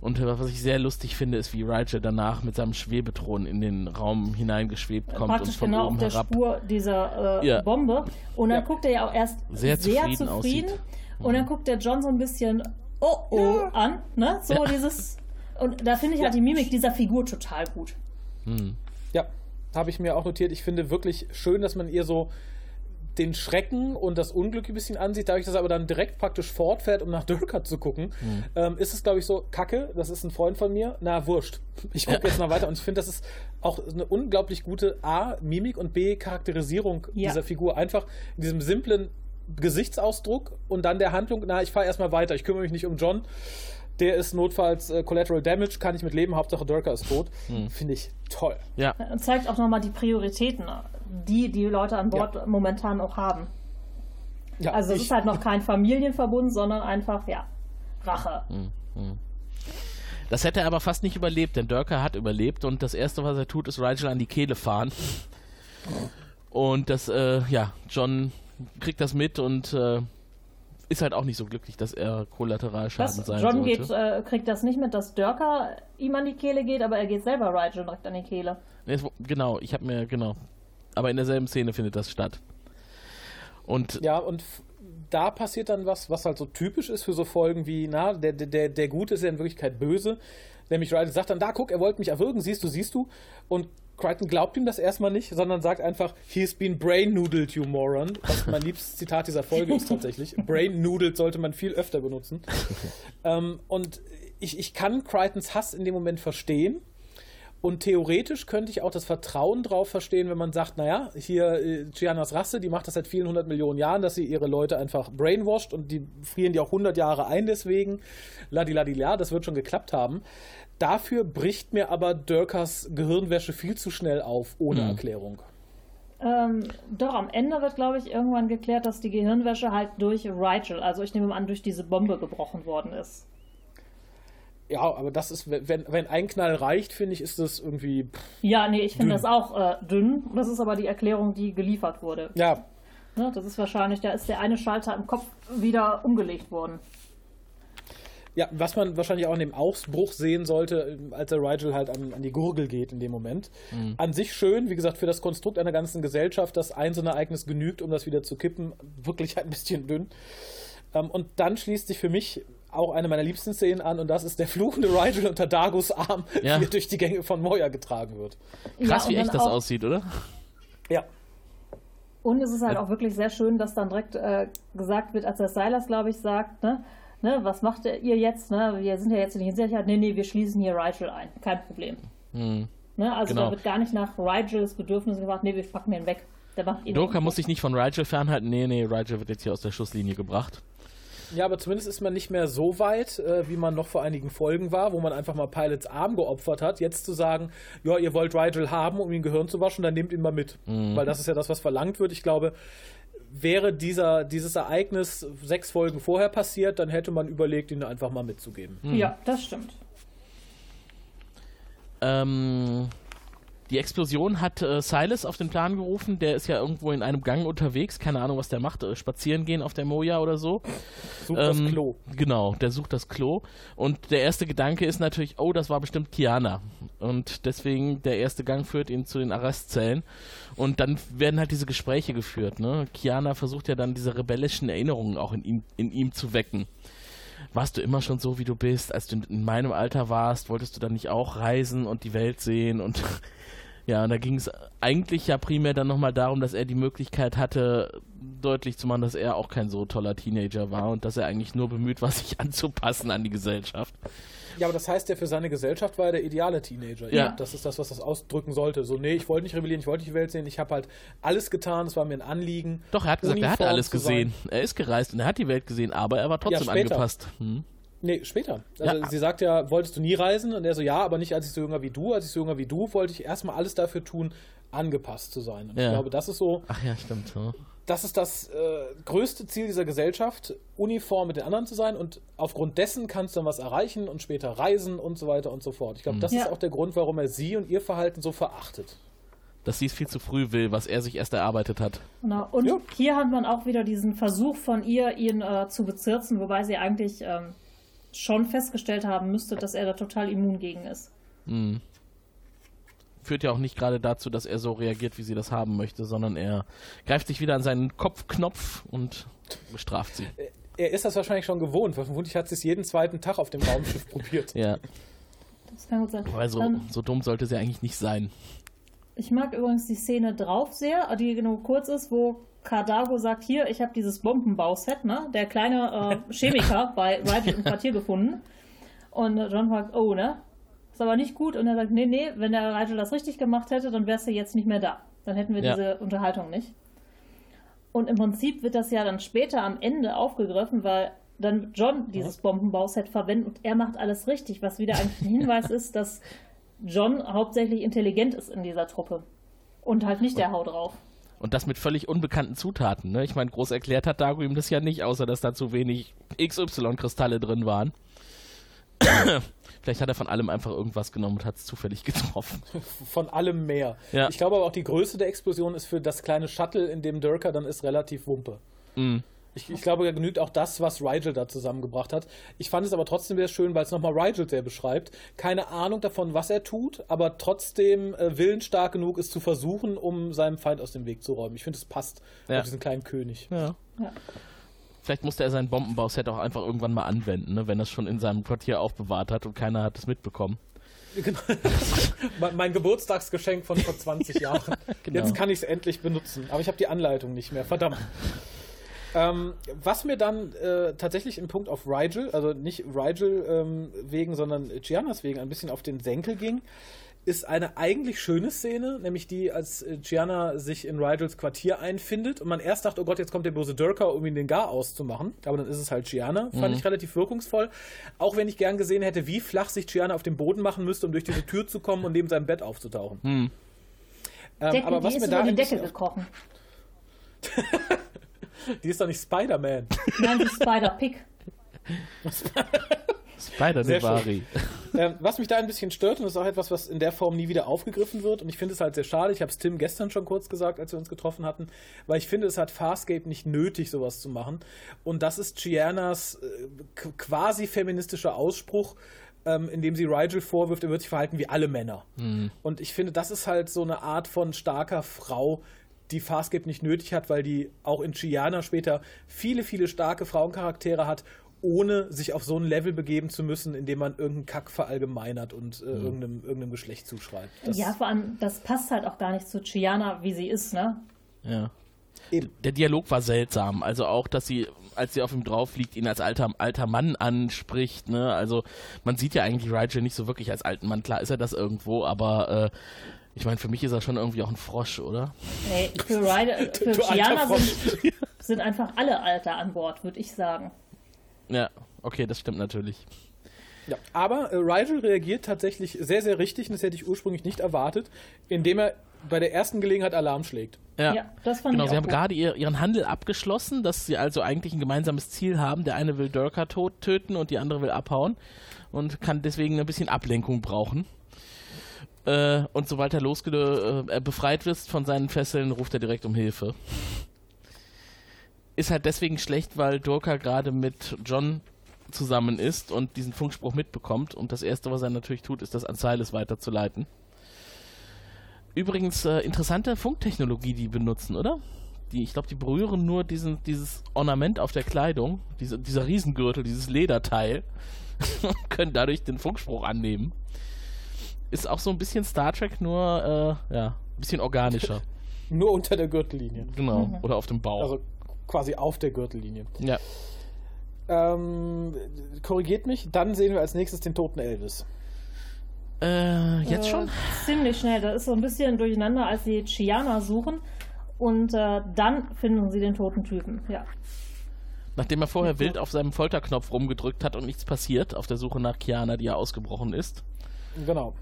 Und was ich sehr lustig finde, ist, wie Rigel danach mit seinem Schwebethron in den Raum hineingeschwebt kommt und
Praktisch
von
genau
oben
auf der
herab.
Spur dieser äh,
Ja.
Bombe. Und dann
Ja.
guckt er ja auch erst
Sehr
sehr,
zufrieden
zufrieden. Und dann guckt der John so ein bisschen oh oh an. Ne? So
Ja.
dieses. Und da finde ich halt
Ja.
die Mimik dieser Figur total gut.
Hm.
Ja, habe ich mir auch notiert. Ich finde wirklich schön, dass man ihr so den Schrecken und das Unglück ein bisschen ansieht, dadurch, dass er aber dann direkt praktisch fortfährt, um nach Durka zu gucken, mhm. ähm, ist es, glaube ich, so, Kacke, das ist ein Freund von mir, na, wurscht. Ich gucke ja. jetzt mal weiter und ich finde, das ist auch eine unglaublich gute A, Mimik und B, Charakterisierung ja. dieser Figur. Einfach in diesem simplen Gesichtsausdruck und dann der Handlung, na, ich fahre erstmal weiter, ich kümmere mich nicht um John. Der ist notfalls äh, Collateral Damage, kann ich mit leben, Hauptsache Durka ist tot. Hm. Finde ich toll.
Ja. Und zeigt auch nochmal die Prioritäten, die die Leute an Bord ja. momentan auch haben. Ja, also es ist halt noch kein Familienverbund, sondern einfach, ja, Rache. Hm, hm.
Das hätte er aber fast nicht überlebt, denn Durka hat überlebt und das erste, was er tut, ist Rigel an die Kehle fahren. Und das, äh, ja, John kriegt das mit und äh, ist halt auch nicht so glücklich, dass er Kollateralschaden Was? sein
John
sollte.
Geht, äh, kriegt das nicht mit, dass Dörker ihm an die Kehle geht, aber er geht selber Rigel direkt an die Kehle.
Genau, ich habe mir, genau. Aber in derselben Szene findet das statt. Und
ja, und da passiert dann was, was halt so typisch ist für so Folgen wie, na, der, der, der Gute ist ja in Wirklichkeit böse. Nämlich Riley sagt dann, da guck, er wollte mich erwürgen, siehst du, siehst du. Und Crichton glaubt ihm das erstmal nicht, sondern sagt einfach, he's been brain-noodled, you moron. Was [LAUGHS] mein liebstes Zitat dieser Folge ist tatsächlich. [LAUGHS] Brain-noodled sollte man viel öfter benutzen. [LAUGHS] ähm, und ich, ich kann Crichtons Hass in dem Moment verstehen. Und theoretisch könnte ich auch das Vertrauen drauf verstehen, wenn man sagt, naja, hier äh, Giannas Rasse, die macht das seit vielen hundert Millionen Jahren, dass sie ihre Leute einfach brainwashed und die frieren die auch hundert Jahre ein deswegen. Ladiladilia, das wird schon geklappt haben. Dafür bricht mir aber Dörkers Gehirnwäsche viel zu schnell auf, ohne mhm. Erklärung.
Ähm, doch, am Ende wird, glaube ich, irgendwann geklärt, dass die Gehirnwäsche halt durch Rigel, also ich nehme mal an, durch diese Bombe gebrochen worden ist.
Ja, aber das ist, wenn, wenn ein Knall reicht, finde ich, ist das irgendwie.
Ja, nee, ich finde das auch äh, dünn. Das ist aber die Erklärung, die geliefert wurde.
Ja.
Ne, das ist wahrscheinlich, da ist der eine Schalter im Kopf wieder umgelegt worden.
Ja, was man wahrscheinlich auch in dem Ausbruch sehen sollte, als der Rigel halt an, an die Gurgel geht in dem Moment. Mhm. An sich schön, wie gesagt, für das Konstrukt einer ganzen Gesellschaft, dass ein so ein Ereignis genügt, um das wieder zu kippen, wirklich ein bisschen dünn. Ähm, und dann schließt sich für mich auch eine meiner liebsten Szenen an und das ist der fluchende Rigel unter Dagos Arm, ja. wie er durch die Gänge von Moya getragen wird.
Krass, ja, wie echt das aussieht, oder?
Ja.
Und es ist halt auch wirklich sehr schön, dass dann direkt äh, gesagt wird, als der Silas, glaube ich, sagt, ne, ne, was macht ihr jetzt? Ne? Wir sind ja jetzt nicht in Sicherheit. Nee, nee, wir schließen hier Rigel ein. Kein Problem. Hm. Ne, also genau. da wird gar nicht nach Rigels Bedürfnissen gefragt, nee, wir packen den weg.
Der macht Doka muss sich nicht von Rigel fernhalten. Nee, nee, Rigel wird jetzt hier aus der Schusslinie gebracht.
Ja, aber zumindest ist man nicht mehr so weit, äh, wie man noch vor einigen Folgen war, wo man einfach mal Pilots Arm geopfert hat. Jetzt zu sagen, ja, ihr wollt Rigel haben, um ihn Gehirn zu waschen, dann nehmt ihn mal mit. Mhm. Weil das ist ja das, was verlangt wird. Ich glaube, wäre dieser, dieses Ereignis sechs Folgen vorher passiert, dann hätte man überlegt, ihn einfach mal mitzugeben.
Mhm. Ja, das stimmt.
Ähm, die Explosion hat äh, Silas auf den Plan gerufen. Der ist ja irgendwo in einem Gang unterwegs. Keine Ahnung, was der macht. Äh, spazieren gehen auf der Moja oder so.
Sucht ähm, das Klo.
Genau, der sucht das Klo. Und der erste Gedanke ist natürlich, oh, das war bestimmt Kiana. Und deswegen, der erste Gang führt ihn zu den Arrestzellen. Und dann werden halt diese Gespräche geführt. Ne? Kiana versucht ja dann diese rebellischen Erinnerungen auch in ihm, in ihm zu wecken warst du immer schon so, wie du bist? Als du in meinem Alter warst, wolltest du dann nicht auch reisen und die Welt sehen und ja, und da ging es eigentlich ja primär dann nochmal darum, dass er die Möglichkeit hatte, deutlich zu machen, dass er auch kein so toller Teenager war und dass er eigentlich nur bemüht war, [LAUGHS] sich anzupassen an die Gesellschaft.
Ja, aber das heißt ja, für seine Gesellschaft war er der ideale Teenager. Ja. Das ist das, was das ausdrücken sollte. So, nee, ich wollte nicht rebellieren, ich wollte die Welt sehen, ich habe halt alles getan, es war mir ein Anliegen.
Doch, er hat gesagt, Uniform er hat alles gesehen. Er ist gereist und er hat die Welt gesehen, aber er war trotzdem ja, angepasst. Hm.
Nee, später. Also ja. sie sagt ja, wolltest du nie reisen? Und er so, ja, aber nicht als ich so jünger wie du. Als ich so jünger wie du, wollte ich erstmal alles dafür tun, angepasst zu sein. Und ja. ich glaube, das ist so.
Ach ja, stimmt. Ja.
Das ist das äh, größte Ziel dieser Gesellschaft, uniform mit den anderen zu sein und aufgrund dessen kannst du dann was erreichen und später reisen und so weiter und so fort. Ich glaube, mhm. das ist auch der Grund, warum er sie und ihr Verhalten so verachtet
dass sie es viel zu früh will, was er sich erst erarbeitet hat.
Genau. Und ja. hier hat man auch wieder diesen Versuch von ihr, ihn äh, zu bezirzen, wobei sie eigentlich ähm, schon festgestellt haben müsste, dass er da total immun gegen ist. Mhm.
Führt ja auch nicht gerade dazu, dass er so reagiert, wie sie das haben möchte, sondern er greift sich wieder an seinen Kopfknopf und bestraft sie.
Er ist das wahrscheinlich schon gewohnt, weil vermutlich hat sie es jeden zweiten Tag auf dem Raumschiff [LAUGHS] probiert.
Ja. Das kann gut sein. Also, um, so dumm sollte sie eigentlich nicht sein.
Ich mag übrigens die Szene drauf sehr, die nur kurz ist, wo Cardago sagt, hier, ich habe dieses Bombenbauset, ne? Der kleine äh, [LAUGHS] Chemiker bei Rigel im Quartier gefunden. Und John fragt, oh, ne? Ist aber nicht gut. Und er sagt, nee, nee, wenn der Rigel das richtig gemacht hätte, dann wärst du jetzt nicht mehr da. Dann hätten wir
Ja.
diese Unterhaltung nicht. Und im Prinzip wird das ja dann später am Ende aufgegriffen, weil dann John dieses Bombenbauset verwendet und er macht alles richtig, was wieder ein [LAUGHS] Hinweis ist, dass John hauptsächlich intelligent ist in dieser Truppe. Und halt nicht der Hau drauf.
Und das mit völlig unbekannten Zutaten. Ne? Ich meine, groß erklärt hat Dago ihm das ja nicht, außer dass da zu wenig XY-Kristalle drin waren. [COUGHS] Vielleicht hat er von allem einfach irgendwas genommen und hat es zufällig getroffen. [LAUGHS]
Von allem mehr.
Ja.
Ich glaube aber auch die Größe der Explosion ist für das kleine Shuttle, in dem Durker dann ist, relativ wumpe.
Mhm.
Ich, ich glaube, da genügt auch das, was Rigel da zusammengebracht hat. Ich fand es aber trotzdem sehr schön, weil es nochmal Rigel sehr beschreibt. Keine Ahnung davon, was er tut, aber trotzdem äh, willensstark genug ist zu versuchen, um seinem Feind aus dem Weg zu räumen. Ich finde, es passt
Ja.
auf diesen kleinen König.
Ja.
Ja.
Vielleicht musste er sein Bombenbauset auch einfach irgendwann mal anwenden, ne? wenn er es schon in seinem Quartier aufbewahrt hat und keiner hat es mitbekommen.
Genau. [LAUGHS] mein, mein Geburtstagsgeschenk von vor 20 [LAUGHS] Jahren.
Genau.
Jetzt kann ich es endlich benutzen. Aber ich habe die Anleitung nicht mehr. Verdammt. Ähm, was mir dann äh, tatsächlich im Punkt auf Rigel, also nicht Rigel ähm, wegen, sondern Giannas wegen, ein bisschen auf den Senkel ging, ist eine eigentlich schöne Szene, nämlich die, als äh, Gianna sich in Rigels Quartier einfindet und man erst dachte, oh Gott, jetzt kommt der böse Durker, um ihn den Gar auszumachen. Aber dann ist es halt Gianna. Fand ich relativ wirkungsvoll. Auch wenn ich gern gesehen hätte, wie flach sich Gianna auf dem Boden machen müsste, um durch diese Tür zu kommen und neben seinem Bett aufzutauchen. Ähm,
Decke,
aber was
die
mir
ist
da
über die Decke gekrochen.
Die ist doch nicht Spider-Man.
Nein, die Spider-Pig.
Spider
Sehr
Nevari.
ähm, was mich da ein bisschen stört, und das ist auch etwas, was in der Form nie wieder aufgegriffen wird, und ich finde es halt sehr schade, ich habe es Tim gestern schon kurz gesagt, als wir uns getroffen hatten, weil ich finde, es hat Farscape nicht nötig, sowas zu machen. Und das ist Giannas äh, quasi feministischer Ausspruch, ähm, in dem sie Rigel vorwirft, er wird sich verhalten wie alle Männer. Und ich finde, das ist halt so eine Art von starker Frau, die Farscape nicht nötig hat, weil die auch in Gianna später viele, viele starke Frauencharaktere hat, ohne sich auf so ein Level begeben zu müssen, in dem man irgendeinen Kack verallgemeinert und äh, irgendeinem, irgendeinem Geschlecht zuschreibt. Das,
Ja, vor allem, das passt halt auch gar nicht zu Chiana, wie sie ist, ne?
Ja.
Eben.
Der Dialog war seltsam. Also auch, dass sie, als sie auf ihm drauf liegt, ihn als alter, alter Mann anspricht. Ne? Also man sieht ja eigentlich Rigel nicht so wirklich als alten Mann. Klar ist er das irgendwo, aber äh, ich meine, für mich ist er schon irgendwie auch ein Frosch, oder?
Nee, für, Ryder, [LAUGHS] für
Frosch.
sind, [LAUGHS] sind einfach alle Alter an Bord, würde ich sagen.
Ja, okay, das stimmt natürlich.
Ja, aber äh, Rigel reagiert tatsächlich sehr, sehr richtig, und das hätte ich ursprünglich nicht erwartet, indem er bei der ersten Gelegenheit Alarm schlägt.
Ja,
Ja, das fand
genau.
ich
Sie
auch
haben
gut.
gerade ihr, ihren Handel abgeschlossen, dass sie also eigentlich ein gemeinsames Ziel haben. Der eine will Durka tot töten und die andere will abhauen und kann deswegen ein bisschen Ablenkung brauchen. Äh, und sobald er losge äh, befreit wird von seinen Fesseln, ruft er direkt um Hilfe. Ist halt deswegen schlecht, weil Durka gerade mit John zusammen ist und diesen Funkspruch mitbekommt. Und das Erste, was er natürlich tut, ist das an Silas weiterzuleiten. Übrigens, äh, interessante Funktechnologie, die benutzen, oder? Die, ich glaube, die berühren nur diesen, dieses Ornament auf der Kleidung, diese, dieser Riesengürtel, dieses Lederteil, [LAUGHS] und können dadurch den Funkspruch annehmen. Ist auch so ein bisschen Star Trek, nur äh, ja, ein bisschen organischer. [LAUGHS]
Nur unter der Gürtellinie.
Genau. Oder auf dem Bauch.
Also quasi auf der Gürtellinie.
ja.
Ähm, korrigiert mich, dann sehen wir als nächstes den toten Elvis.
Äh, jetzt schon?
Äh, ziemlich schnell. Das ist so ein bisschen durcheinander, als sie Chiana suchen. Und äh, dann finden sie den toten Typen. Ja.
Nachdem er vorher wild auf seinem Folterknopf rumgedrückt hat und nichts passiert, auf der Suche nach Kiana, die ja ausgebrochen ist.
Genau.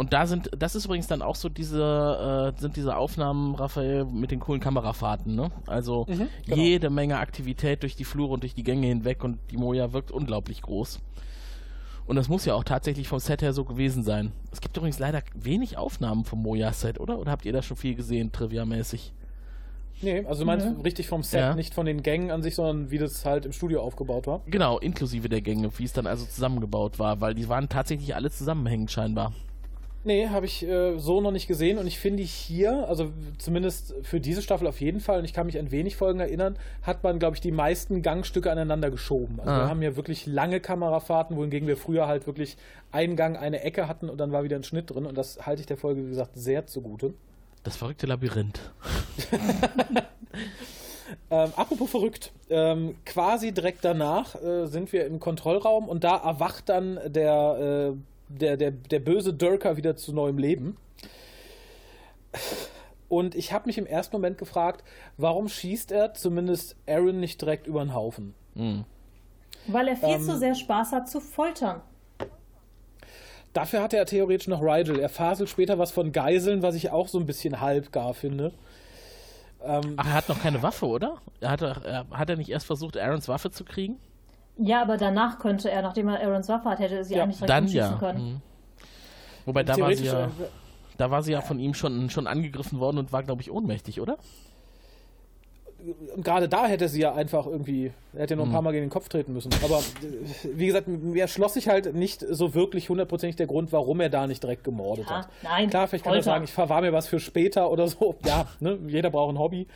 Und da sind, das ist übrigens dann auch so diese, äh, sind diese Aufnahmen, Raphael, mit den coolen Kamerafahrten, ne? Also
genau.
jede Menge Aktivität durch die Flure und durch die Gänge hinweg und die Moja wirkt unglaublich groß. Und das muss ja auch tatsächlich vom Set her so gewesen sein. Es gibt übrigens leider wenig Aufnahmen vom Moja-Set, oder? Oder habt ihr da schon viel gesehen, trivia-mäßig?
Nee, also du meinst
Mhm.
richtig vom Set,
Ja.
nicht von den Gängen an sich, sondern wie das halt im Studio aufgebaut war.
Genau, inklusive der Gänge, wie es dann also zusammengebaut war, weil die waren tatsächlich alle zusammenhängend scheinbar.
Nee, habe ich äh, so noch nicht gesehen und ich finde hier, also zumindest für diese Staffel auf jeden Fall, und ich kann mich an wenig Folgen erinnern, hat man, glaube ich, die meisten Gangstücke aneinander geschoben. Also
Ah.
wir haben hier wirklich lange Kamerafahrten, wohingegen wir früher halt wirklich einen Gang, eine Ecke hatten und dann war wieder ein Schnitt drin und das halte ich der Folge, wie gesagt, sehr zugute.
Das verrückte Labyrinth. [LAUGHS]
Ähm, apropos verrückt, ähm, quasi direkt danach äh, sind wir im Kontrollraum und da erwacht dann der, äh, der, der, der böse Durker wieder zu neuem Leben. Und ich habe mich im ersten Moment gefragt, warum schießt er zumindest Aaron nicht direkt über den Haufen?
Mhm.
Weil er viel
Ähm,
zu sehr Spaß hat zu foltern.
Dafür hatte er theoretisch noch Rigel. Er faselt später was von Geiseln, was ich auch so ein bisschen halbgar finde. Ähm,
Ach, er hat noch keine Waffe, oder? Er hat, er, hat er nicht erst versucht, Aarons Waffe zu kriegen?
Ja, aber danach könnte er, nachdem er Aaron's Waffe hat, hätte er sie
Ja,
eigentlich direkt
Dann ja.
können.
Mhm. Wobei, da war, sie ja,
äh,
da war sie ja von ihm schon, schon angegriffen worden und war, glaube ich, ohnmächtig, oder?
Und gerade da hätte sie ja einfach irgendwie, er hätte nur
Mhm.
ein paar Mal gegen den Kopf treten müssen. Aber äh, wie gesagt, mir schloss sich halt nicht so wirklich hundertprozentig der Grund, warum er da nicht direkt gemordet
Ja,
hat.
nein,
Klar, vielleicht kann er sagen, ich verwahr mir was für später oder so. [LAUGHS] Ja, ne? jeder braucht ein Hobby.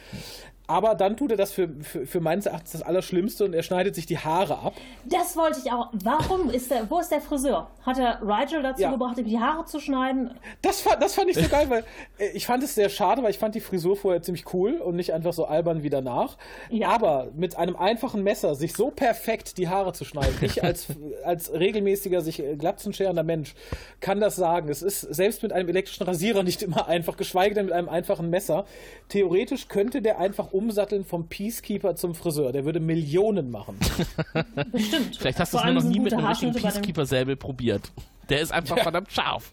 Aber dann tut er das für, für, für meines Erachtens das Allerschlimmste und er schneidet sich die Haare ab.
Das wollte ich auch. Warum ist der, wo ist der Friseur? Hat er Rigel dazu
Ja.
gebracht, ihm die Haare zu schneiden?
Das fand, das fand ich so [LAUGHS] geil, weil äh, ich fand es sehr schade, weil ich fand die Frisur vorher ziemlich cool und nicht einfach so albern wie danach.
Ja.
Aber mit einem einfachen Messer sich so perfekt die Haare zu schneiden, ich als, [LAUGHS] als regelmäßiger, sich äh, glatzenscherender Mensch kann das sagen. Es ist selbst mit einem elektrischen Rasierer nicht immer einfach, geschweige denn mit einem einfachen Messer. Theoretisch könnte der einfach umsatteln vom Peacekeeper zum Friseur. Der würde Millionen machen. [LAUGHS]
Bestimmt.
Vielleicht hast du es nur noch nie mit einem richtigen Peacekeeper-Säbel probiert. Der ist einfach
Ja.
verdammt scharf.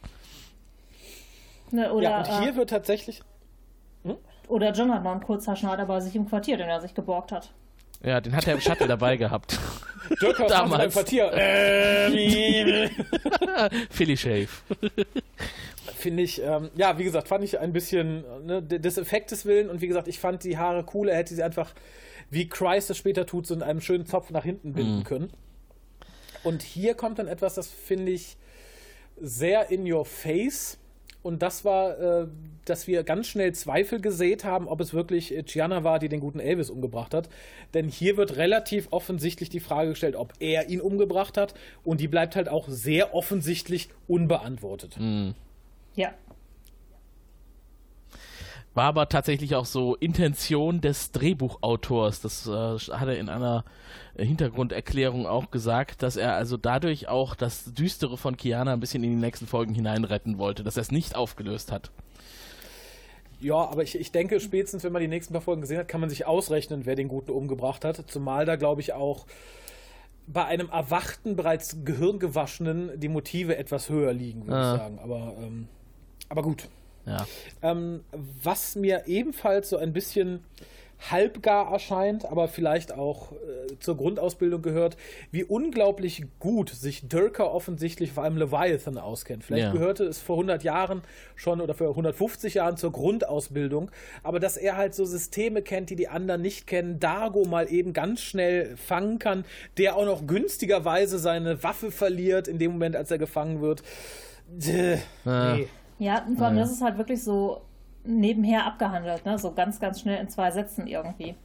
Ne, oder,
ja, und hier
äh,
wird tatsächlich.
oder John hat noch einen Kurzhaarschneider bei sich im Quartier, den er sich geborgt hat.
Ja, den hat er im Shuttle dabei gehabt. [LAUGHS]
Dirk,
Damals.
Quartier? Ähm, [LAUGHS]
Philly Shave.
finde ich, ähm, ja, wie gesagt, fand ich ein bisschen ne, des Effektes willen und wie gesagt, ich fand die Haare cooler, hätte sie einfach, wie Christ es später tut, so in einem schönen Zopf nach hinten binden können. Und hier kommt dann etwas, das finde ich sehr in your face. Und das war, äh, dass wir ganz schnell Zweifel gesät haben, ob es wirklich äh, Gianna war, die den guten Elvis umgebracht hat. Denn hier wird relativ offensichtlich die Frage gestellt, ob er ihn umgebracht hat. Und die bleibt halt auch sehr offensichtlich unbeantwortet.
Ja.
War aber tatsächlich auch so Intention des Drehbuchautors. Das äh, hat er in einer Hintergrunderklärung auch gesagt, dass er also dadurch auch das Düstere von Kiana ein bisschen in die nächsten Folgen hineinretten wollte, dass er es nicht aufgelöst hat.
Ja, aber ich, ich denke, spätestens wenn man die nächsten paar Folgen gesehen hat, kann man sich ausrechnen, wer den Guten umgebracht hat. Zumal da, glaube ich, auch bei einem erwachten, bereits Gehirngewaschenen die Motive etwas höher liegen, würde
Ah.
ich sagen. Aber, ähm, aber gut.
Ja.
Ähm, was mir ebenfalls so ein bisschen halbgar erscheint, aber vielleicht auch äh, zur Grundausbildung gehört, wie unglaublich gut sich Dirker offensichtlich vor allem Leviathan auskennt. Vielleicht
Ja.
gehörte es vor 100 Jahren schon oder vor 150 Jahren zur Grundausbildung, aber dass er halt so Systeme kennt, die die anderen nicht kennen, Dargo mal eben ganz schnell fangen kann, der auch noch günstigerweise seine Waffe verliert in dem Moment, als er gefangen wird. Däh,
Ah.
nee.
Ja, vor allem, das ist halt wirklich so nebenher abgehandelt, ne? so ganz, ganz schnell in zwei Sätzen irgendwie.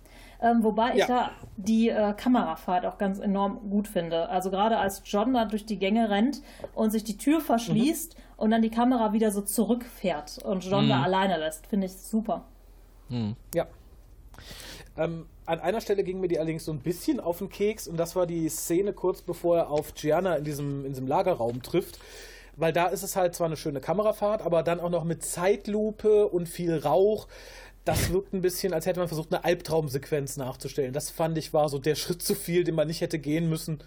Ähm, wobei ich
Ja.
da die äh, Kamerafahrt auch ganz enorm gut finde. Also gerade als John da durch die Gänge rennt und sich die Tür verschließt und dann die Kamera wieder so zurückfährt und John da alleine lässt, finde ich super.
Ja. Ähm, an einer Stelle ging mir die allerdings so ein bisschen auf den Keks und das war die Szene kurz bevor er auf Gianna in diesem, in diesem Lagerraum trifft. Weil da ist es halt zwar eine schöne Kamerafahrt, aber dann auch noch mit Zeitlupe und viel Rauch. Das wirkt ein bisschen, als hätte man versucht, eine Albtraumsequenz nachzustellen. Das fand ich war so der Schritt zu viel, den man nicht hätte gehen müssen.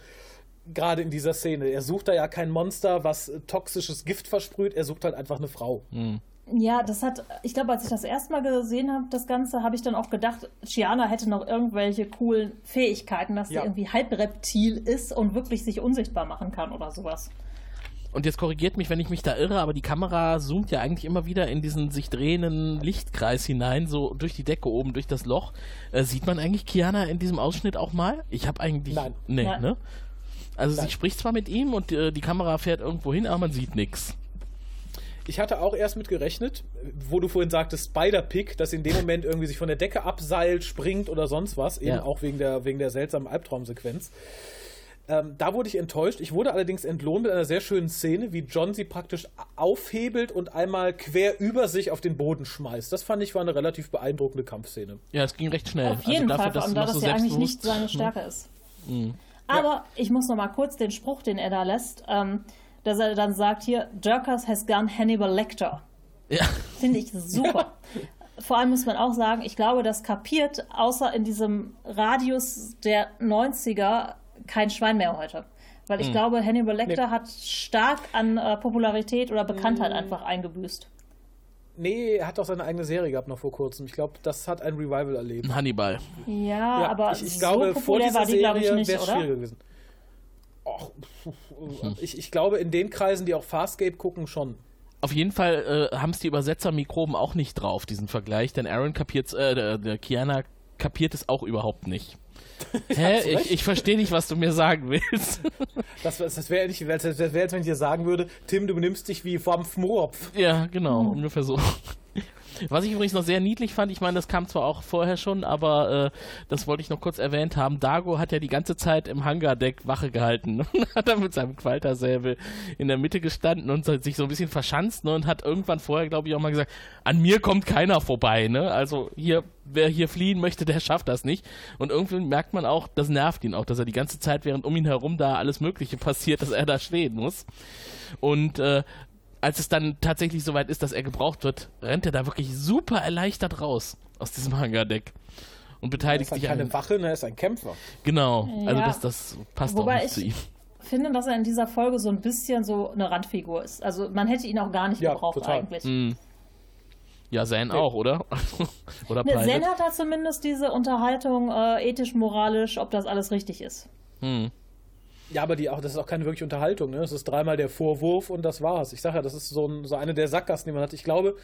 Gerade in dieser Szene. Er sucht da ja kein Monster, was toxisches Gift versprüht. Er sucht halt einfach eine Frau.
Ja, das hat, ich glaube, als ich das erste Mal gesehen habe, das Ganze, habe ich dann auch gedacht, Gianna hätte noch irgendwelche coolen Fähigkeiten, dass
Ja.
sie irgendwie Halbreptil ist und wirklich sich unsichtbar machen kann oder sowas.
Und jetzt korrigiert mich, wenn ich mich da irre, aber die Kamera zoomt ja eigentlich immer wieder in diesen sich drehenden Lichtkreis hinein, so durch die Decke oben, durch das Loch. Äh, sieht man eigentlich Kiana in diesem Ausschnitt auch mal? Ich habe eigentlich.
Nein.
Nee,
Nein.
ne? Also
Nein.
sie spricht zwar mit ihm und äh, die Kamera fährt irgendwo hin, aber man sieht nichts.
Ich hatte auch erst mit gerechnet, wo du vorhin sagtest, Spider-Pig, dass in dem Moment irgendwie sich von der Decke abseilt, springt oder sonst was, eben
Ja.
auch wegen der, wegen der seltsamen Albtraumsequenz. Ähm, da wurde ich enttäuscht. Ich wurde allerdings entlohnt mit einer sehr schönen Szene, wie John sie praktisch aufhebelt und einmal quer über sich auf den Boden schmeißt. Das fand ich war eine relativ beeindruckende Kampfszene.
Ja, es ging recht schnell.
Auf jeden also dafür, Fall, vor allem da das so ja eigentlich nicht seine Stärke ist. Mhm. Aber ja. ich muss noch mal kurz den Spruch, den er da lässt, ähm, dass er dann sagt hier, Durkas has gone Hannibal Lecter. Ja. Finde ich [LAUGHS] super. Vor allem muss man auch sagen, ich glaube, das kapiert außer in diesem Radius der 90er kein Schwein mehr heute. Weil ich hm. glaube, Hannibal Lecter nee. hat stark an äh, Popularität oder Bekanntheit hm. einfach eingebüßt.
Nee, er hat auch seine eigene Serie gehabt noch vor kurzem. Ich glaube, das hat ein Revival erlebt.
Hannibal.
Ja, ja aber
ich, ich so glaube, vor dieser die, Serie wäre es schwieriger gewesen. Och, ich, ich glaube, in den Kreisen, die auch Farscape gucken, schon.
Auf jeden Fall äh, haben es die Übersetzermikroben auch nicht drauf, diesen Vergleich, denn Aaron kapiert äh, der, der Kiana kapiert es auch überhaupt nicht. [LAUGHS] Hä? Ich, ich verstehe nicht, was du mir sagen willst.
Das, das wäre nicht, das wär, als wenn ich dir sagen würde, Tim, du benimmst dich wie vom Fmorpf.
Ja, genau, ungefähr so. Was ich übrigens noch sehr niedlich fand, ich meine, das kam zwar auch vorher schon, aber äh, das wollte ich noch kurz erwähnt haben. Dago hat ja die ganze Zeit im Hangardeck Wache gehalten [LAUGHS] und hat dann mit seinem Qualtersäbel in der Mitte gestanden und sich so ein bisschen verschanzt ne, und hat irgendwann vorher, glaube ich, auch mal gesagt, an mir kommt keiner vorbei. Ne? Also hier, wer hier fliehen möchte, der schafft das nicht. Und irgendwie merkt man auch, das nervt ihn auch, dass er die ganze Zeit, während um ihn herum da alles Mögliche passiert, dass er da stehen muss. Und äh, als es dann tatsächlich soweit ist, dass er gebraucht wird, rennt er da wirklich super erleichtert raus aus diesem Hangardeck und beteiligt sich
an. Er ist keine Wache, er ist ein Kämpfer.
Genau, also das, das passt Wobei auch nicht zu ihm.
Ich finde, dass er in dieser Folge so ein bisschen so eine Randfigur ist. Also man hätte ihn auch gar nicht ja, gebraucht total. eigentlich. Mm.
Ja, Zen auch, oder? [LAUGHS]
oder ne, Zen hat da zumindest diese Unterhaltung äh, ethisch, moralisch, ob das alles richtig ist.
Hm.
Ja, aber die auch, das ist auch keine wirkliche Unterhaltung. Ne? Es ist dreimal der Vorwurf und das war's. Ich sage ja, das ist so, ein, so eine der Sackgassen, die man hat. Ich glaube,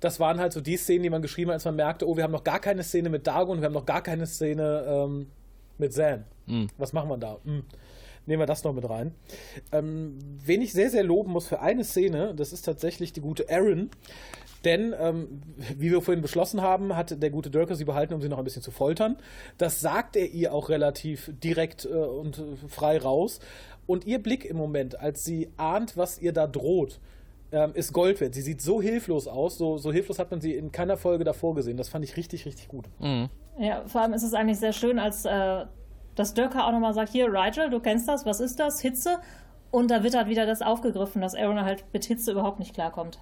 das waren halt so die Szenen, die man geschrieben hat, als man merkte, oh, wir haben noch gar keine Szene mit Dagon, wir haben noch gar keine Szene ähm, mit Zan. Mhm. Was machen wir da? Mhm. Nehmen wir das noch mit rein. Ähm, wen ich sehr, sehr loben muss für eine Szene, das ist tatsächlich die gute Erin. Denn, ähm, wie wir vorhin beschlossen haben, hat der gute Dörker sie behalten, um sie noch ein bisschen zu foltern. Das sagt er ihr auch relativ direkt äh, und frei raus. Und ihr Blick im Moment, als sie ahnt, was ihr da droht, ähm, ist Gold wert. Sie sieht so hilflos aus. So, so hilflos hat man sie in keiner Folge davor gesehen. Das fand ich richtig, richtig gut.
Mhm.
Ja, vor allem ist es eigentlich sehr schön, als äh, das Dörker auch nochmal sagt: Hier, Rigel, du kennst das, was ist das? Hitze. Und da wird halt wieder das aufgegriffen, dass Aaron halt mit Hitze überhaupt nicht klarkommt.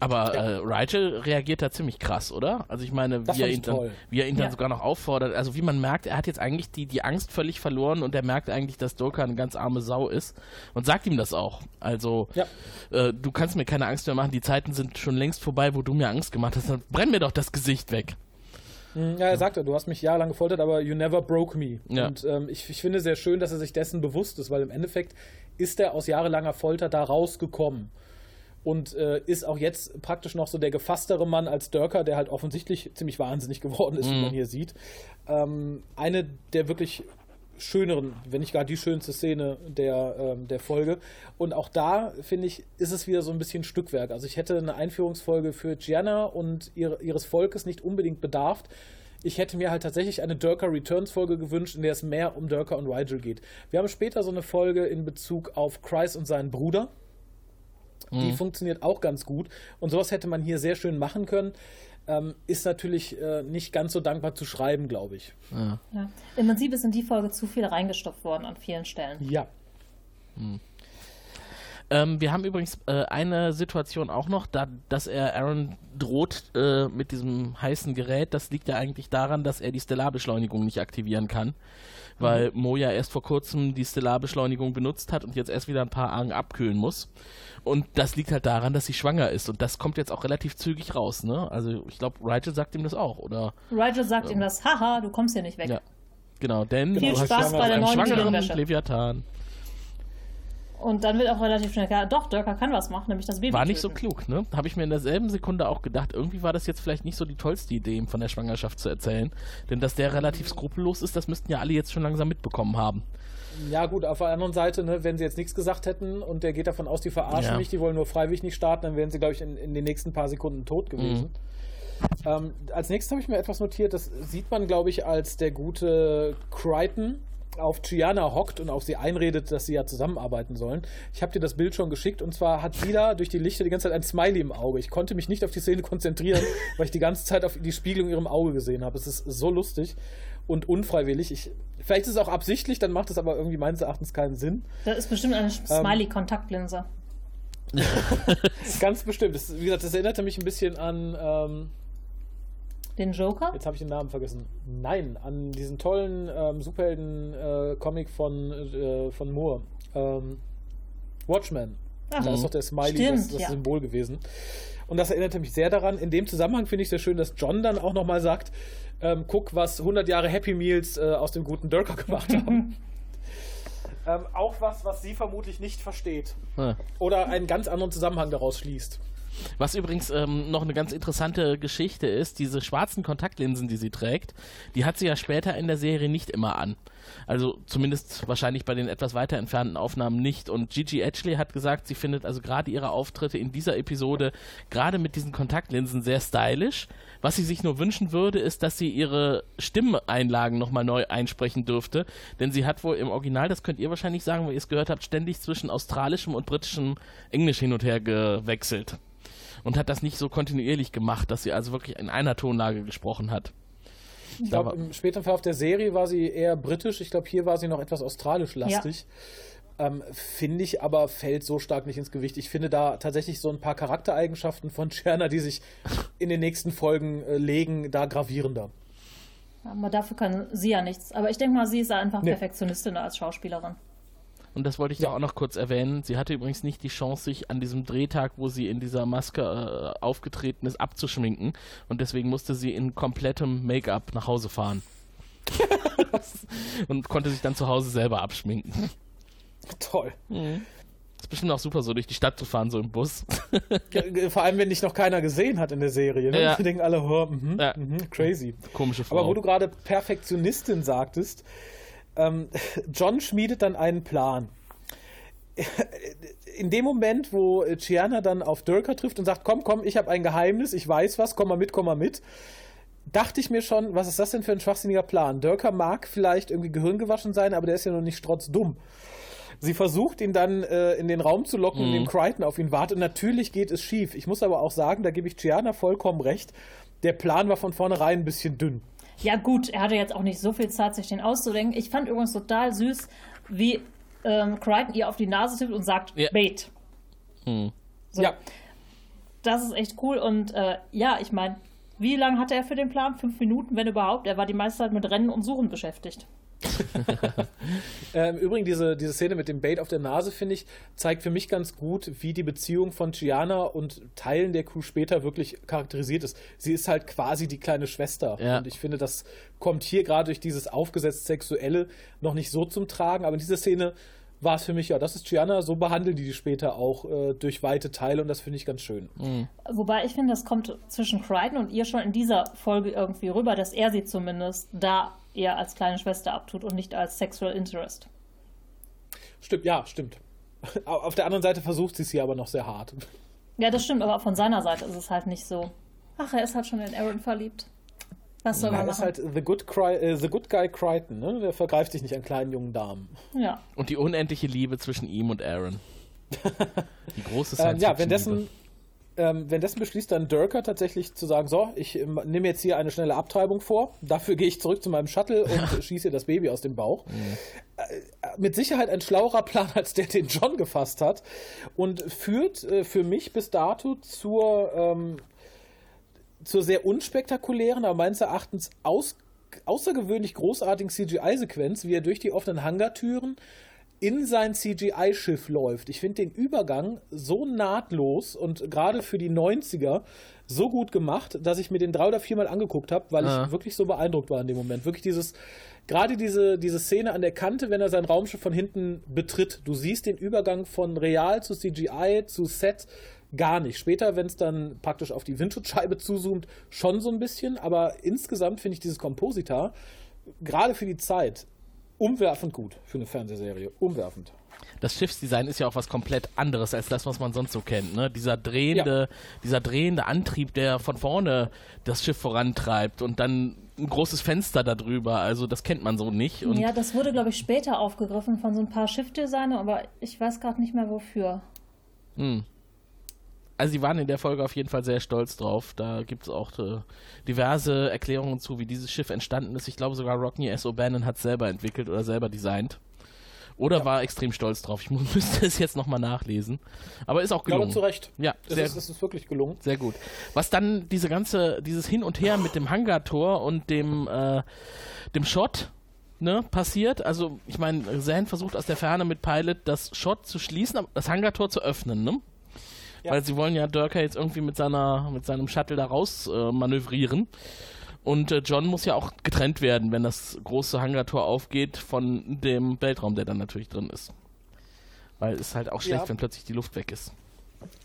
Aber äh, Rigel reagiert da ziemlich krass, oder? Also ich meine, wie er, ihn dann, wie er ihn dann ja. sogar noch auffordert. Also wie man merkt, er hat jetzt eigentlich die, die Angst völlig verloren und er merkt eigentlich, dass Dolka eine ganz arme Sau ist und sagt ihm das auch. Also ja. äh, du kannst mir keine Angst mehr machen, die Zeiten sind schon längst vorbei, wo du mir Angst gemacht hast. Dann brenn mir doch das Gesicht weg.
Mhm, ja, er sagte, du hast mich jahrelang gefoltert, aber you never broke me. Ja. Und ähm, ich, ich finde sehr schön, dass er sich dessen bewusst ist, weil im Endeffekt ist er aus jahrelanger Folter da rausgekommen und äh, ist auch jetzt praktisch noch so der gefasstere Mann als Dörker, der halt offensichtlich ziemlich wahnsinnig geworden ist, mhm. wie man hier sieht. Ähm, eine der wirklich schöneren, wenn nicht gar die schönste Szene der, ähm, der Folge. Und auch da, finde ich, ist es wieder so ein bisschen Stückwerk. Also ich hätte eine Einführungsfolge für Gianna und ihre, ihres Volkes nicht unbedingt bedarf. Ich hätte mir halt tatsächlich eine Dörker Returns Folge gewünscht, in der es mehr um Dörker und Rigel geht. Wir haben später so eine Folge in Bezug auf Kreis und seinen Bruder die mhm. funktioniert auch ganz gut. Und sowas hätte man hier sehr schön machen können. Ähm, ist natürlich äh, nicht ganz so dankbar zu schreiben, glaube ich.
Ja. ja. Im Prinzip ist in die Folge zu viel reingestopft worden an vielen Stellen.
Ja.
Mhm. Ähm, wir haben übrigens äh, eine Situation auch noch, da, dass er Aaron droht äh, mit diesem heißen Gerät. Das liegt ja eigentlich daran, dass er die Stellarbeschleunigung nicht aktivieren kann weil mhm. Moja erst vor kurzem die Stellarbeschleunigung benutzt hat und jetzt erst wieder ein paar Argen abkühlen muss. Und das liegt halt daran, dass sie schwanger ist. Und das kommt jetzt auch relativ zügig raus, ne? Also ich glaube, Rigel sagt ihm das auch, oder?
Rigel sagt ähm, ihm das, haha, du kommst hier nicht weg. Ja.
Genau, denn
Viel
du
Spaß bei der neuen
schwangeren Leviathan.
Und dann wird auch relativ schnell klar, doch, Dörker kann was machen, nämlich das Baby.
War nicht töten. so klug, ne? Habe ich mir in derselben Sekunde auch gedacht, irgendwie war das jetzt vielleicht nicht so die tollste Idee, ihm von der Schwangerschaft zu erzählen. Denn dass der relativ skrupellos ist, das müssten ja alle jetzt schon langsam mitbekommen haben.
Ja, gut, auf der anderen Seite, ne, wenn sie jetzt nichts gesagt hätten und der geht davon aus, die verarschen ja. mich, die wollen nur freiwillig nicht starten, dann wären sie, glaube ich, in, in, den nächsten paar Sekunden tot gewesen. Mhm. Ähm, als nächstes habe ich mir etwas notiert, das sieht man, glaube ich, als der gute Crichton auf Gianna hockt und auf sie einredet, dass sie ja zusammenarbeiten sollen. Ich habe dir das Bild schon geschickt und zwar hat sie da durch die Lichter die ganze Zeit ein Smiley im Auge. Ich konnte mich nicht auf die Szene konzentrieren, [LAUGHS] weil ich die ganze Zeit auf die Spiegelung in ihrem Auge gesehen habe. Es ist so lustig und unfreiwillig. Ich, vielleicht ist es auch absichtlich, dann macht es aber irgendwie meines Erachtens keinen Sinn.
Das ist bestimmt eine Smiley-Kontaktlinse. [LAUGHS] [LAUGHS]
Ganz bestimmt. Das, wie gesagt, das erinnerte mich ein bisschen an. Ähm,
den Joker?
Jetzt habe ich den Namen vergessen. Nein, an diesen tollen ähm, Superhelden-Comic äh, von, äh, von Moore. Ähm, Watchmen. Ach, da ist doch der Smiley
Stimmt,
das, das
ja.
Symbol gewesen. Und das erinnerte mich sehr daran. In dem Zusammenhang finde ich sehr schön, dass John dann auch nochmal sagt, ähm, guck, was 100 Jahre Happy Meals äh, aus dem guten Durker gemacht haben. [LAUGHS] ähm, auch was, was sie vermutlich nicht versteht.
Ja.
Oder einen ganz anderen Zusammenhang daraus schließt.
Was übrigens ähm, noch eine ganz interessante Geschichte ist, diese schwarzen Kontaktlinsen, die sie trägt, die hat sie ja später in der Serie nicht immer an. Also zumindest wahrscheinlich bei den etwas weiter entfernten Aufnahmen nicht. Und Gigi Edgley hat gesagt, sie findet also gerade ihre Auftritte in dieser Episode gerade mit diesen Kontaktlinsen sehr stylisch. Was sie sich nur wünschen würde, ist, dass sie ihre Stimmeinlagen nochmal neu einsprechen dürfte. Denn sie hat wohl im Original, das könnt ihr wahrscheinlich sagen, weil ihr es gehört habt, ständig zwischen australischem und britischem Englisch hin und her gewechselt und hat das nicht so kontinuierlich gemacht, dass sie also wirklich in einer Tonlage gesprochen hat.
Ich glaube, im späteren Verlauf der Serie war sie eher britisch. Ich glaube, hier war sie noch etwas australisch-lastig. Ja. Ähm, finde ich aber fällt so stark nicht ins Gewicht. Ich finde da tatsächlich so ein paar Charaktereigenschaften von [LAUGHS] Cherna, die sich in den nächsten Folgen äh, legen, da gravierender.
Aber dafür kann sie ja nichts. Aber ich denke mal, sie ist einfach nee. Perfektionistin als Schauspielerin.
Und das wollte ich ja. auch noch kurz erwähnen. Sie hatte übrigens nicht die Chance, sich an diesem Drehtag, wo sie in dieser Maske äh, aufgetreten ist, abzuschminken. Und deswegen musste sie in komplettem Make-up nach Hause fahren. [LAUGHS] und konnte sich dann zu Hause selber abschminken.
Toll.
Mhm. Ist bestimmt auch super, so durch die Stadt zu fahren, so im Bus. [LAUGHS]
Vor allem, wenn dich noch keiner gesehen hat in der Serie. Ne?
Ja.
Die denken alle, oh, mh,
Ja.
mh, crazy.
Komische Frau.
Aber wo du gerade Perfektionistin sagtest, ähm, [LAUGHS] John schmiedet dann einen Plan. [LAUGHS] In dem Moment, wo Chiana dann auf Durka trifft und sagt, komm, komm, ich habe ein Geheimnis, ich weiß was, komm mal mit, komm mal mit, dachte ich mir schon, was ist das denn für ein schwachsinniger Plan? Durka mag vielleicht irgendwie gehirngewaschen sein, aber der ist ja noch nicht strotzdumm. Sie versucht ihn dann äh, in den Raum zu locken, in dem Crichton auf ihn wartet. Und natürlich geht es schief. Ich muss aber auch sagen, da gebe ich Chiana vollkommen recht. Der Plan war von vornherein ein bisschen dünn.
Ja, gut, er hatte jetzt auch nicht so viel Zeit, sich den auszudenken. Ich fand übrigens total süß, wie ähm, Crichton ihr auf die Nase tippt und sagt,
Ja.
Bait.
Hm.
So.
Ja.
Das ist echt cool. Und äh, ja, ich meine, wie lange hatte er für den Plan? Fünf Minuten, wenn überhaupt. Er war die meiste Zeit mit Rennen und Suchen beschäftigt. [LAUGHS]
Äh, Im Übrigen, diese, diese Szene mit dem Bait auf der Nase, finde ich, zeigt für mich ganz gut, wie die Beziehung von Gianna und Teilen der Crew später wirklich charakterisiert ist. Sie ist halt quasi die kleine Schwester.
Ja.
Und ich finde, das kommt hier gerade durch dieses aufgesetzt Sexuelle noch nicht so zum Tragen. Aber in dieser Szene war es für mich, ja, das ist Gianna, so behandeln die die später auch äh, durch weite Teile und das finde ich ganz schön.
Wobei ich finde, das kommt zwischen Crichton und ihr schon in dieser Folge irgendwie rüber, dass er sie zumindest da eher als kleine Schwester abtut und nicht als Sexual Interest.
Stimmt, ja, stimmt. [LAUGHS] Auf der anderen Seite versucht sie es hier aber noch sehr hart.
Ja, das stimmt, aber von seiner Seite ist es halt nicht so. Ach, er ist halt schon in Aaron verliebt. Was soll man
ist
machen?
halt the good, Cry, äh, the good Guy Crichton, ne? Der vergreift sich nicht an kleinen jungen Damen.
ja.
Und die unendliche Liebe zwischen ihm und Aaron. [LAUGHS] Die große
Ähm,
Science
ja, währenddessen, ähm, währenddessen beschließt dann Durker tatsächlich zu sagen, so, ich ähm, nehme jetzt hier eine schnelle Abtreibung vor, dafür gehe ich zurück zu meinem Shuttle und schieße das Baby aus dem Bauch. Äh, mit Sicherheit ein schlauerer Plan, als der, den John gefasst hat und führt äh, für mich bis dato zur, ähm, zur sehr unspektakulären, aber meines Erachtens aus, außergewöhnlich großartigen CGI-Sequenz, wie er durch die offenen Hangartüren in sein CGI-Schiff läuft. Ich finde den Übergang so nahtlos und gerade für die 90er so gut gemacht, dass ich mir den drei oder viermal angeguckt habe, weil
Ja.
ich wirklich so beeindruckt war in dem Moment. Wirklich dieses, gerade diese, diese Szene an der Kante, wenn er sein Raumschiff von hinten betritt. Du siehst den Übergang von Real zu CGI zu Set gar nicht. Später, wenn es dann praktisch auf die Windschutzscheibe zuzoomt, schon so ein bisschen, aber insgesamt finde ich dieses Kompositar, gerade für die Zeit, umwerfend gut für eine Fernsehserie. Umwerfend.
Das Schiffsdesign ist ja auch was komplett anderes als das, was man sonst so kennt. Ne? Dieser drehende, ja. dieser drehende Antrieb, der von vorne das Schiff vorantreibt und dann ein großes Fenster darüber. Also das kennt man so nicht. Und
ja, das wurde, glaube ich, später aufgegriffen von so ein paar Schiffdesignern, aber ich weiß gerade nicht mehr wofür.
Hm. Also sie waren in der Folge auf jeden Fall sehr stolz drauf. Da gibt es auch äh, diverse Erklärungen zu, wie dieses Schiff entstanden ist. Ich glaube sogar Rockney S. O'Bannon hat es selber entwickelt oder selber designt. Oder ja. war extrem stolz drauf. Ich [LAUGHS] müsste es jetzt nochmal nachlesen. Aber ist auch gelungen.
Ja, zu Recht.
Ja,
es sehr, ist, es ist wirklich gelungen.
Sehr gut. Was dann diese ganze, dieses Hin und Her mit dem Hangar-Tor und dem, äh, dem Shot ne, passiert. Also, ich meine, Zan versucht aus der Ferne mit Pilot das Shot zu schließen, das Hangar-Tor zu öffnen, ne? Ja. Weil sie wollen ja Dörker jetzt irgendwie mit seiner, mit seinem Shuttle da raus äh, manövrieren. Und äh, John muss ja auch getrennt werden, wenn das große Hangartor aufgeht von dem Weltraum, der dann natürlich drin ist. Weil es halt auch schlecht, ja. wenn plötzlich die Luft weg ist.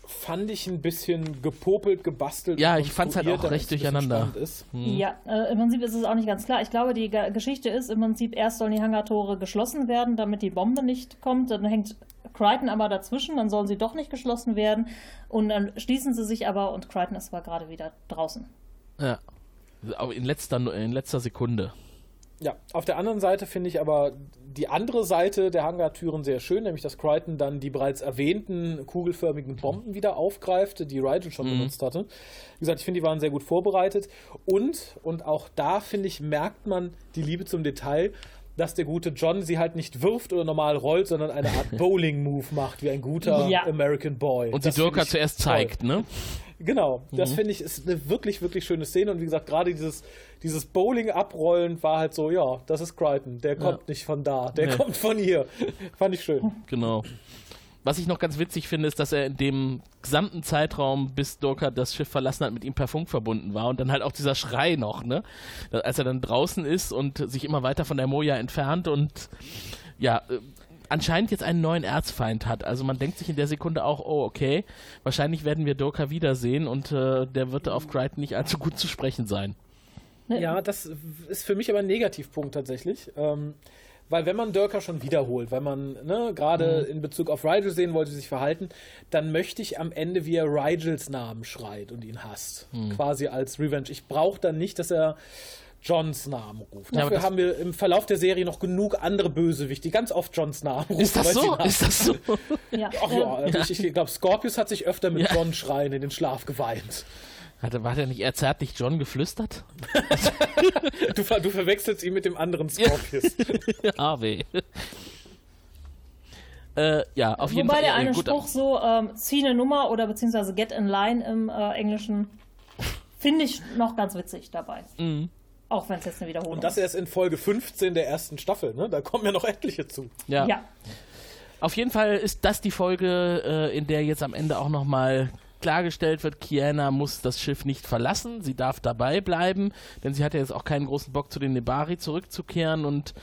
Fand ich ein bisschen gepopelt, gebastelt.
Ja, ich fand es halt auch recht durcheinander.
Hm. Ja, äh, im Prinzip ist es auch nicht ganz klar. Ich glaube, die G Geschichte ist im Prinzip, erst sollen die Hangartore geschlossen werden, damit die Bombe nicht kommt. Dann hängt Crichton aber dazwischen, dann sollen sie doch nicht geschlossen werden. Und dann schließen sie sich aber und Crichton ist aber gerade wieder draußen.
Ja. In letzter, in letzter Sekunde.
Ja, auf der anderen Seite finde ich aber die andere Seite der Hangartüren sehr schön, nämlich dass Crichton dann die bereits erwähnten kugelförmigen Bomben wieder aufgreift, die Rigel schon mhm. benutzt hatte. Wie gesagt, ich finde, die waren sehr gut vorbereitet. Und, und auch da, finde ich, merkt man die Liebe zum Detail, dass der gute John sie halt nicht wirft oder normal rollt, sondern eine Art [LAUGHS] Bowling-Move macht, wie ein guter ja. American Boy.
Und sie Dirka zuerst toll. zeigt, ne?
Genau, das mhm. finde ich ist eine wirklich, wirklich schöne Szene. Und wie gesagt, gerade dieses, dieses Bowling-Abrollen war halt so, ja, das ist Crichton. Der kommt ja. nicht von da, der nee. kommt von hier. Fand ich schön.
Genau. Was ich noch ganz witzig finde, ist, dass er in dem gesamten Zeitraum, bis Dorka das Schiff verlassen hat, mit ihm per Funk verbunden war und dann halt auch dieser Schrei noch, ne? Als er dann draußen ist und sich immer weiter von der Moja entfernt und ja, äh, anscheinend jetzt einen neuen Erzfeind hat. Also man denkt sich in der Sekunde auch, oh, okay, wahrscheinlich werden wir Dorka wiedersehen und äh, der wird auf Crichton nicht allzu gut zu sprechen sein.
Ja, das ist für mich aber ein Negativpunkt tatsächlich. Ähm, weil wenn man Dörker schon wiederholt, wenn man ne, gerade mhm. in Bezug auf Rigel sehen wollte, sich verhalten, dann möchte ich am Ende, wie er Rigels Namen schreit und ihn hasst. Mhm. Quasi als Revenge. Ich brauche dann nicht, dass er Johns Namen ruft. Ja, Dafür haben wir im Verlauf der Serie noch genug andere Bösewichte, die ganz oft Johns Namen rufen.
Ist das so? Ist das so?
ja. Ach ja, also ich, ich glaube, Scorpius hat sich öfter mit ja. John schreien in den Schlaf geweint.
Hatte, war der nicht eher zärtlich John geflüstert?
du, du, verwechselst ihn mit dem anderen Scorpius. [LAUGHS]
Harvey. Äh, ja, auf
Wobei
jeden Fall.
Wobei der eine Spruch so, ähm, zieh eine Nummer oder beziehungsweise get in line im äh, Englischen, finde ich noch ganz witzig dabei. Mhm. Auch wenn es jetzt eine Wiederholung ist.
Und das erst in Folge 15 der ersten Staffel, ne? Da kommen ja noch etliche zu.
Ja. ja. Auf jeden Fall ist das die Folge, äh, in der jetzt am Ende auch nochmal klargestellt wird, Kiana muss das Schiff nicht verlassen, sie darf dabei bleiben, denn sie hat ja jetzt auch keinen großen Bock zu den Nebari zurückzukehren und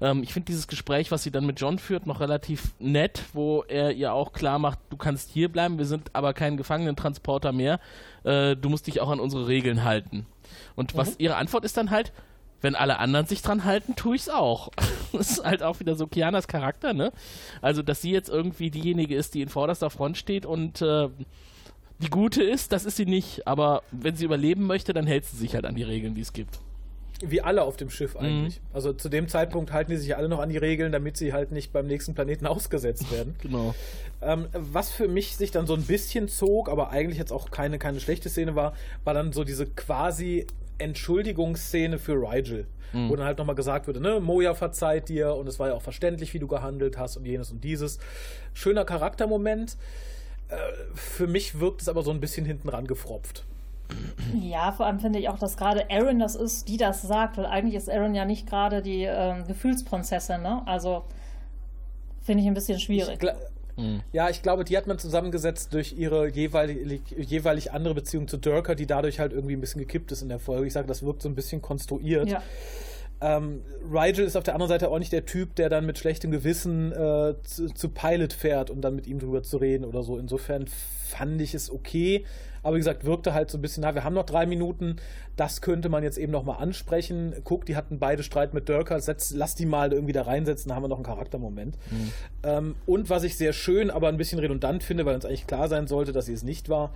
ähm, ich finde dieses Gespräch, was sie dann mit John führt, noch relativ nett, wo er ihr auch klar macht, du kannst hier bleiben, wir sind aber kein Gefangenentransporter mehr, äh, du musst dich auch an unsere Regeln halten. Und mhm. was ihre Antwort ist dann halt, wenn alle anderen sich dran halten, tue ich es auch. [LAUGHS] das ist halt auch wieder so Kianas Charakter, ne? Also, dass sie jetzt irgendwie diejenige ist, die in vorderster Front steht und äh, die gute ist, das ist sie nicht. Aber wenn sie überleben möchte, dann hält sie sich halt an die Regeln, die es gibt.
Wie alle auf dem Schiff eigentlich. Mhm. Also zu dem Zeitpunkt halten die sich alle noch an die Regeln, damit sie halt nicht beim nächsten Planeten [LAUGHS] ausgesetzt werden.
genau.
Ähm, was für mich sich dann so ein bisschen zog, aber eigentlich jetzt auch keine, keine schlechte Szene war, war dann so diese quasi Entschuldigungsszene für Rigel. Mhm. Wo dann halt nochmal gesagt wurde, ne, Moja verzeiht dir und es war ja auch verständlich, wie du gehandelt hast und jenes und dieses. Schöner Charaktermoment. Äh, für mich wirkt es aber so ein bisschen hinten ran gefropft.
Ja, vor allem finde ich auch, dass gerade Aaron das ist, die das sagt, weil eigentlich ist Aaron ja nicht gerade die ähm, Gefühlsprinzessin, ne? Also finde ich ein bisschen schwierig.
Ich mhm. Ja, ich glaube, die hat man zusammengesetzt durch ihre jeweilig, jeweilig andere Beziehung zu Durker, die dadurch halt irgendwie ein bisschen gekippt ist in der Folge. Ich sage, das wirkt so ein bisschen konstruiert. Ja. Ähm, Rigel ist auf der anderen Seite auch nicht der Typ, der dann mit schlechtem Gewissen äh, zu, zu, Pilot fährt, um dann mit ihm drüber zu reden oder so. Insofern fand ich es okay. Aber wie gesagt, wirkte halt so ein bisschen, na, wir haben noch drei Minuten, das könnte man jetzt eben nochmal ansprechen. Guck, die hatten beide Streit mit Dörker, setz, lass die mal irgendwie da reinsetzen, da haben wir noch einen Charaktermoment. Mhm. Ähm, und was ich sehr schön, aber ein bisschen redundant finde, weil uns eigentlich klar sein sollte, dass sie es nicht war,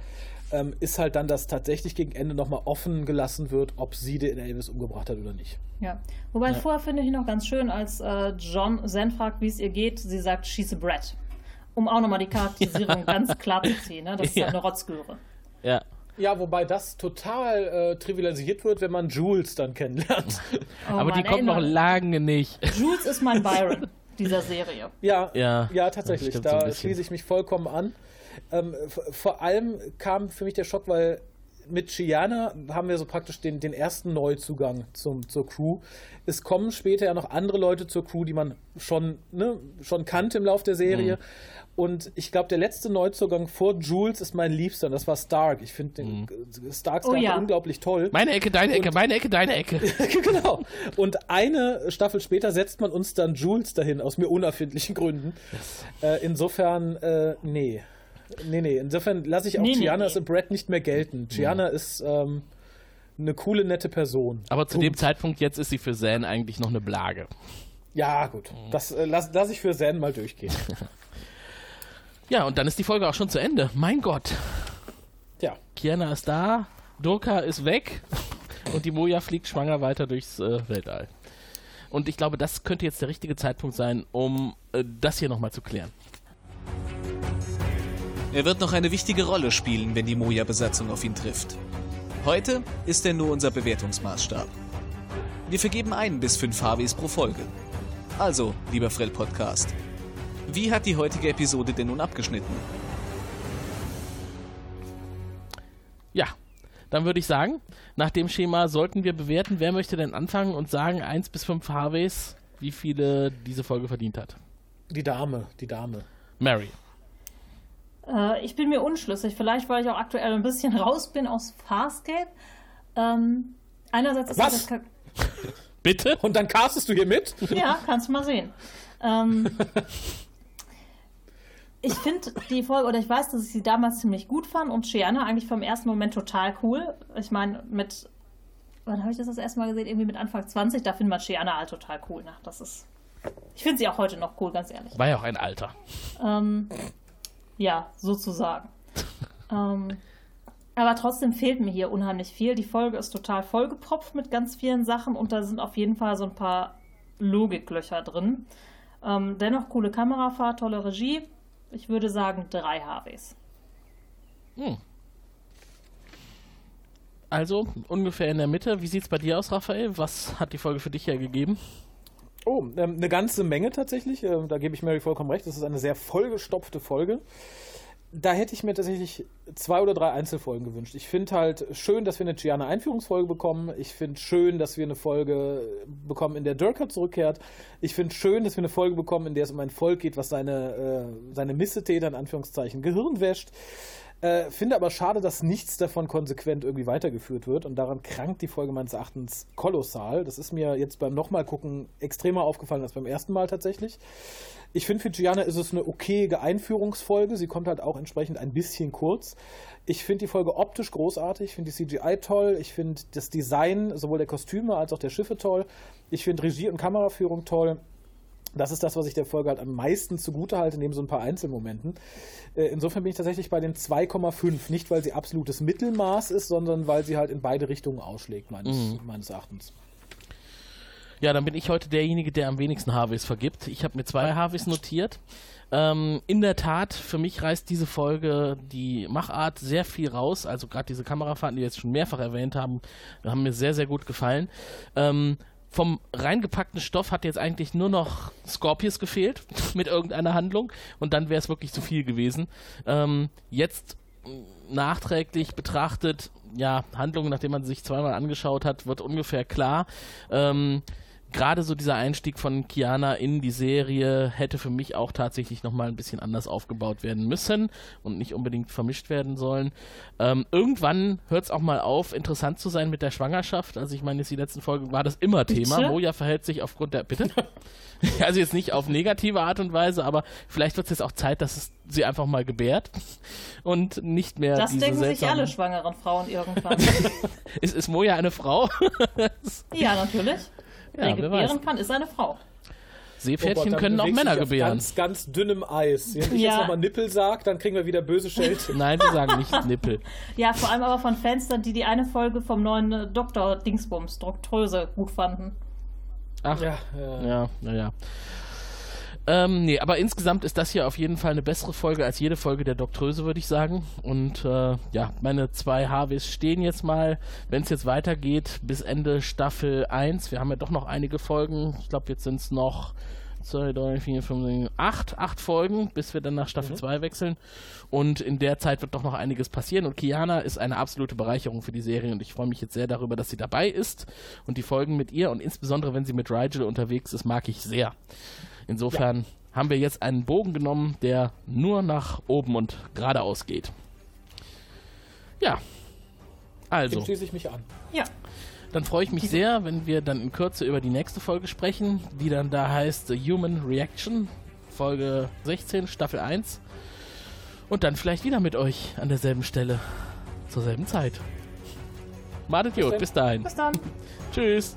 ähm, ist halt dann, dass tatsächlich gegen Ende nochmal offen gelassen wird, ob sie den Elvis umgebracht hat oder nicht.
Ja, wobei ja. vorher finde ich noch ganz schön, als äh, John Zen fragt, wie es ihr geht, sie sagt, she's a brat. Um auch nochmal die Charakterisierung ja. [LAUGHS] [LAUGHS] ganz klar zu ziehen, ne? das ist ja. halt eine Rotzgöre.
Ja.
Ja, wobei das total äh, trivialisiert wird, wenn man Jules dann kennenlernt. [LAUGHS]
Oh, Aber Mann, die kommt noch lange nicht.
Jules ist mein Byron dieser Serie.
Ja, ja, ja tatsächlich. Da so schließe ich mich vollkommen an. Ähm, vor allem kam für mich der Schock, weil mit Chiana haben wir so praktisch den, den ersten Neuzugang zum, zur Crew. Es kommen später ja noch andere Leute zur Crew, die man schon, ne, schon kannte im Laufe der Serie. Mhm. Und ich glaube, der letzte Neuzugang vor Jules ist mein Liebster. Und das war Stark. Ich finde den mhm. Starks oh, ja. unglaublich toll.
Meine Ecke, deine Ecke, und, meine Ecke, deine Ecke. [LAUGHS]
genau. Und eine Staffel später setzt man uns dann Jules dahin, aus mir unerfindlichen Gründen. Äh, insofern, äh, nee. Nee, nee. Insofern lasse ich auch nee, Gianna nee, nee. Brad nicht mehr gelten. Gianna ist ähm, eine coole, nette Person.
Aber zu Punkt. dem Zeitpunkt jetzt ist sie für Zan eigentlich noch eine Blage.
Ja, gut. Mhm. Das äh, lasse lass ich für Zan mal durchgehen. [LAUGHS]
Ja, und dann ist die Folge auch schon zu Ende. Mein Gott.
Ja.
Kiana ist da, Durka ist weg [LAUGHS] und die Moja fliegt schwanger weiter durchs äh, Weltall. Und ich glaube, das könnte jetzt der richtige Zeitpunkt sein, um äh, das hier nochmal zu klären.
Er wird noch eine wichtige Rolle spielen, wenn die Moja-Besatzung auf ihn trifft. Heute ist er nur unser Bewertungsmaßstab. Wir vergeben ein bis fünf HWs pro Folge. Also, lieber Frell Podcast, wie hat die heutige Episode denn nun abgeschnitten?
Ja, dann würde ich sagen, nach dem Schema sollten wir bewerten, wer möchte denn anfangen und sagen 1 bis 5 Harveys, wie viele diese Folge verdient hat.
Die Dame, die Dame.
Mary.
Äh, ich bin mir unschlüssig, vielleicht weil ich auch aktuell ein bisschen [LAUGHS] raus bin aus Farscape. Ähm, einerseits ist
Was? das [LAUGHS] Bitte? Und dann castest du hier mit? [LAUGHS]
Ja, kannst du mal sehen. Ähm, ich finde die Folge, oder ich weiß, dass ich sie damals ziemlich gut fand und Shiana eigentlich vom ersten Moment total cool. Ich meine, mit, wann habe ich das das erste Mal gesehen? Irgendwie mit Anfang 20, da findet man Shiana halt total cool. Ne? Das ist, ich finde sie auch heute noch cool, ganz ehrlich.
War ja auch ein Alter.
Ähm, ja, sozusagen. [LAUGHS] ähm, aber trotzdem fehlt mir hier unheimlich viel. Die Folge ist total vollgepropft mit ganz vielen Sachen und da sind auf jeden Fall so ein paar Logiklöcher drin. Ähm, dennoch coole Kamerafahrt, tolle Regie. Ich würde sagen drei HWs. Hm.
Also ungefähr in der Mitte. Wie sieht es bei dir aus, Raphael? Was hat die Folge für dich hergegeben?
Oh, ähm, eine ganze Menge tatsächlich. Ähm, da gebe ich Mary vollkommen recht. Das ist eine sehr vollgestopfte Folge da hätte ich mir tatsächlich zwei oder drei Einzelfolgen gewünscht. Ich finde halt schön, dass wir eine Gianna-Einführungsfolge bekommen. Ich finde schön, dass wir eine Folge bekommen, in der Durka zurückkehrt. Ich finde schön, dass wir eine Folge bekommen, in der es um ein Volk geht, was seine, äh, seine Missetäter in Anführungszeichen Gehirn wäscht. Äh, finde aber schade, dass nichts davon konsequent irgendwie weitergeführt wird und daran krankt die Folge meines Erachtens kolossal. Das ist mir jetzt beim nochmal gucken extremer aufgefallen als beim ersten Mal tatsächlich. Ich finde, für Gianna ist es eine okayige Einführungsfolge. Sie kommt halt auch entsprechend ein bisschen kurz. Ich finde die Folge optisch großartig. Ich finde die CGI toll. Ich finde das Design sowohl der Kostüme als auch der Schiffe toll. Ich finde Regie und Kameraführung toll. Das ist das, was ich der Folge halt am meisten zugute halte, neben so ein paar Einzelmomenten. Äh, insofern bin ich tatsächlich bei den 2,5. Nicht, weil sie absolutes Mittelmaß ist, sondern weil sie halt in beide Richtungen ausschlägt, meines, mhm. meines Erachtens.
Ja, dann bin ich heute derjenige, der am wenigsten Harveys vergibt. Ich habe mir zwei Harveys notiert. Ähm, in der Tat, für mich reißt diese Folge die Machart sehr viel raus. Also gerade diese Kamerafahrten, die wir jetzt schon mehrfach erwähnt haben, haben mir sehr, sehr gut gefallen. Ähm, vom reingepackten Stoff hat jetzt eigentlich nur noch Scorpius gefehlt [LAUGHS] mit irgendeiner Handlung und dann wäre es wirklich zu viel gewesen. Ähm, jetzt nachträglich betrachtet, ja, Handlungen, nachdem man sich zweimal angeschaut hat, wird ungefähr klar. Ähm, gerade so dieser Einstieg von Kiana in die Serie hätte für mich auch tatsächlich nochmal ein bisschen anders aufgebaut werden müssen und nicht unbedingt vermischt werden sollen. Ähm, irgendwann hört es auch mal auf, interessant zu sein mit der Schwangerschaft. Also ich meine, jetzt die letzten Folgen war das immer Thema.
Bitte?
Moja verhält sich aufgrund der... Bitte? [LAUGHS] also jetzt nicht auf negative Art und Weise, aber vielleicht wird es jetzt auch Zeit, dass es sie einfach mal gebärt und nicht mehr
Das denken sich alle schwangeren Frauen irgendwann. [LAUGHS]
Ist, ist Moja eine Frau? [LAUGHS]
ja, natürlich.
Ja,
Wer gebären kann, ist eine Frau.
Seepferdchen
Oh
können auch Männer gebären.
Ganz, ganz dünnem Eis. Wenn ich
Ja.
jetzt nochmal Nippel sage, dann kriegen wir wieder böse Schelte. [LAUGHS]
Nein, wir sagen nicht Nippel. [LAUGHS]
Ja, vor allem aber von Fans, die die eine Folge vom neuen äh, Doktor Dingsbums, Doktröse, gut fanden.
Ach,
ja, ja.
ja, naja. Ähm, nee, aber insgesamt ist das hier auf jeden Fall eine bessere Folge als jede Folge der Doktröse, würde ich sagen. Und äh, ja, meine zwei HWs stehen jetzt mal, wenn es jetzt weitergeht, bis Ende Staffel 1. Wir haben ja doch noch einige Folgen. Ich glaube, jetzt sind es noch 2, 3, 4, 5, 8, 8 Folgen, bis wir dann nach Staffel 2 wechseln. Und in der Zeit wird doch noch einiges passieren. Und Kiana ist eine absolute Bereicherung für die Serie. Und ich freue mich jetzt sehr darüber, dass sie dabei ist. Und die Folgen mit ihr und insbesondere, wenn sie mit Rigel unterwegs ist, mag ich sehr. Insofern haben wir jetzt einen Bogen genommen, der nur nach oben und geradeaus geht. Ja. Also.
Dem schließe ich mich an.
Ja.
Dann freue ich mich sehr, wenn wir dann in Kürze über die nächste Folge sprechen, die dann da heißt The Human Reaction, Folge 16, Staffel 1. Und dann vielleicht wieder mit euch an derselben Stelle, zur selben Zeit. Madet gut,
dann.
bis dahin.
Bis dann.
Tschüss.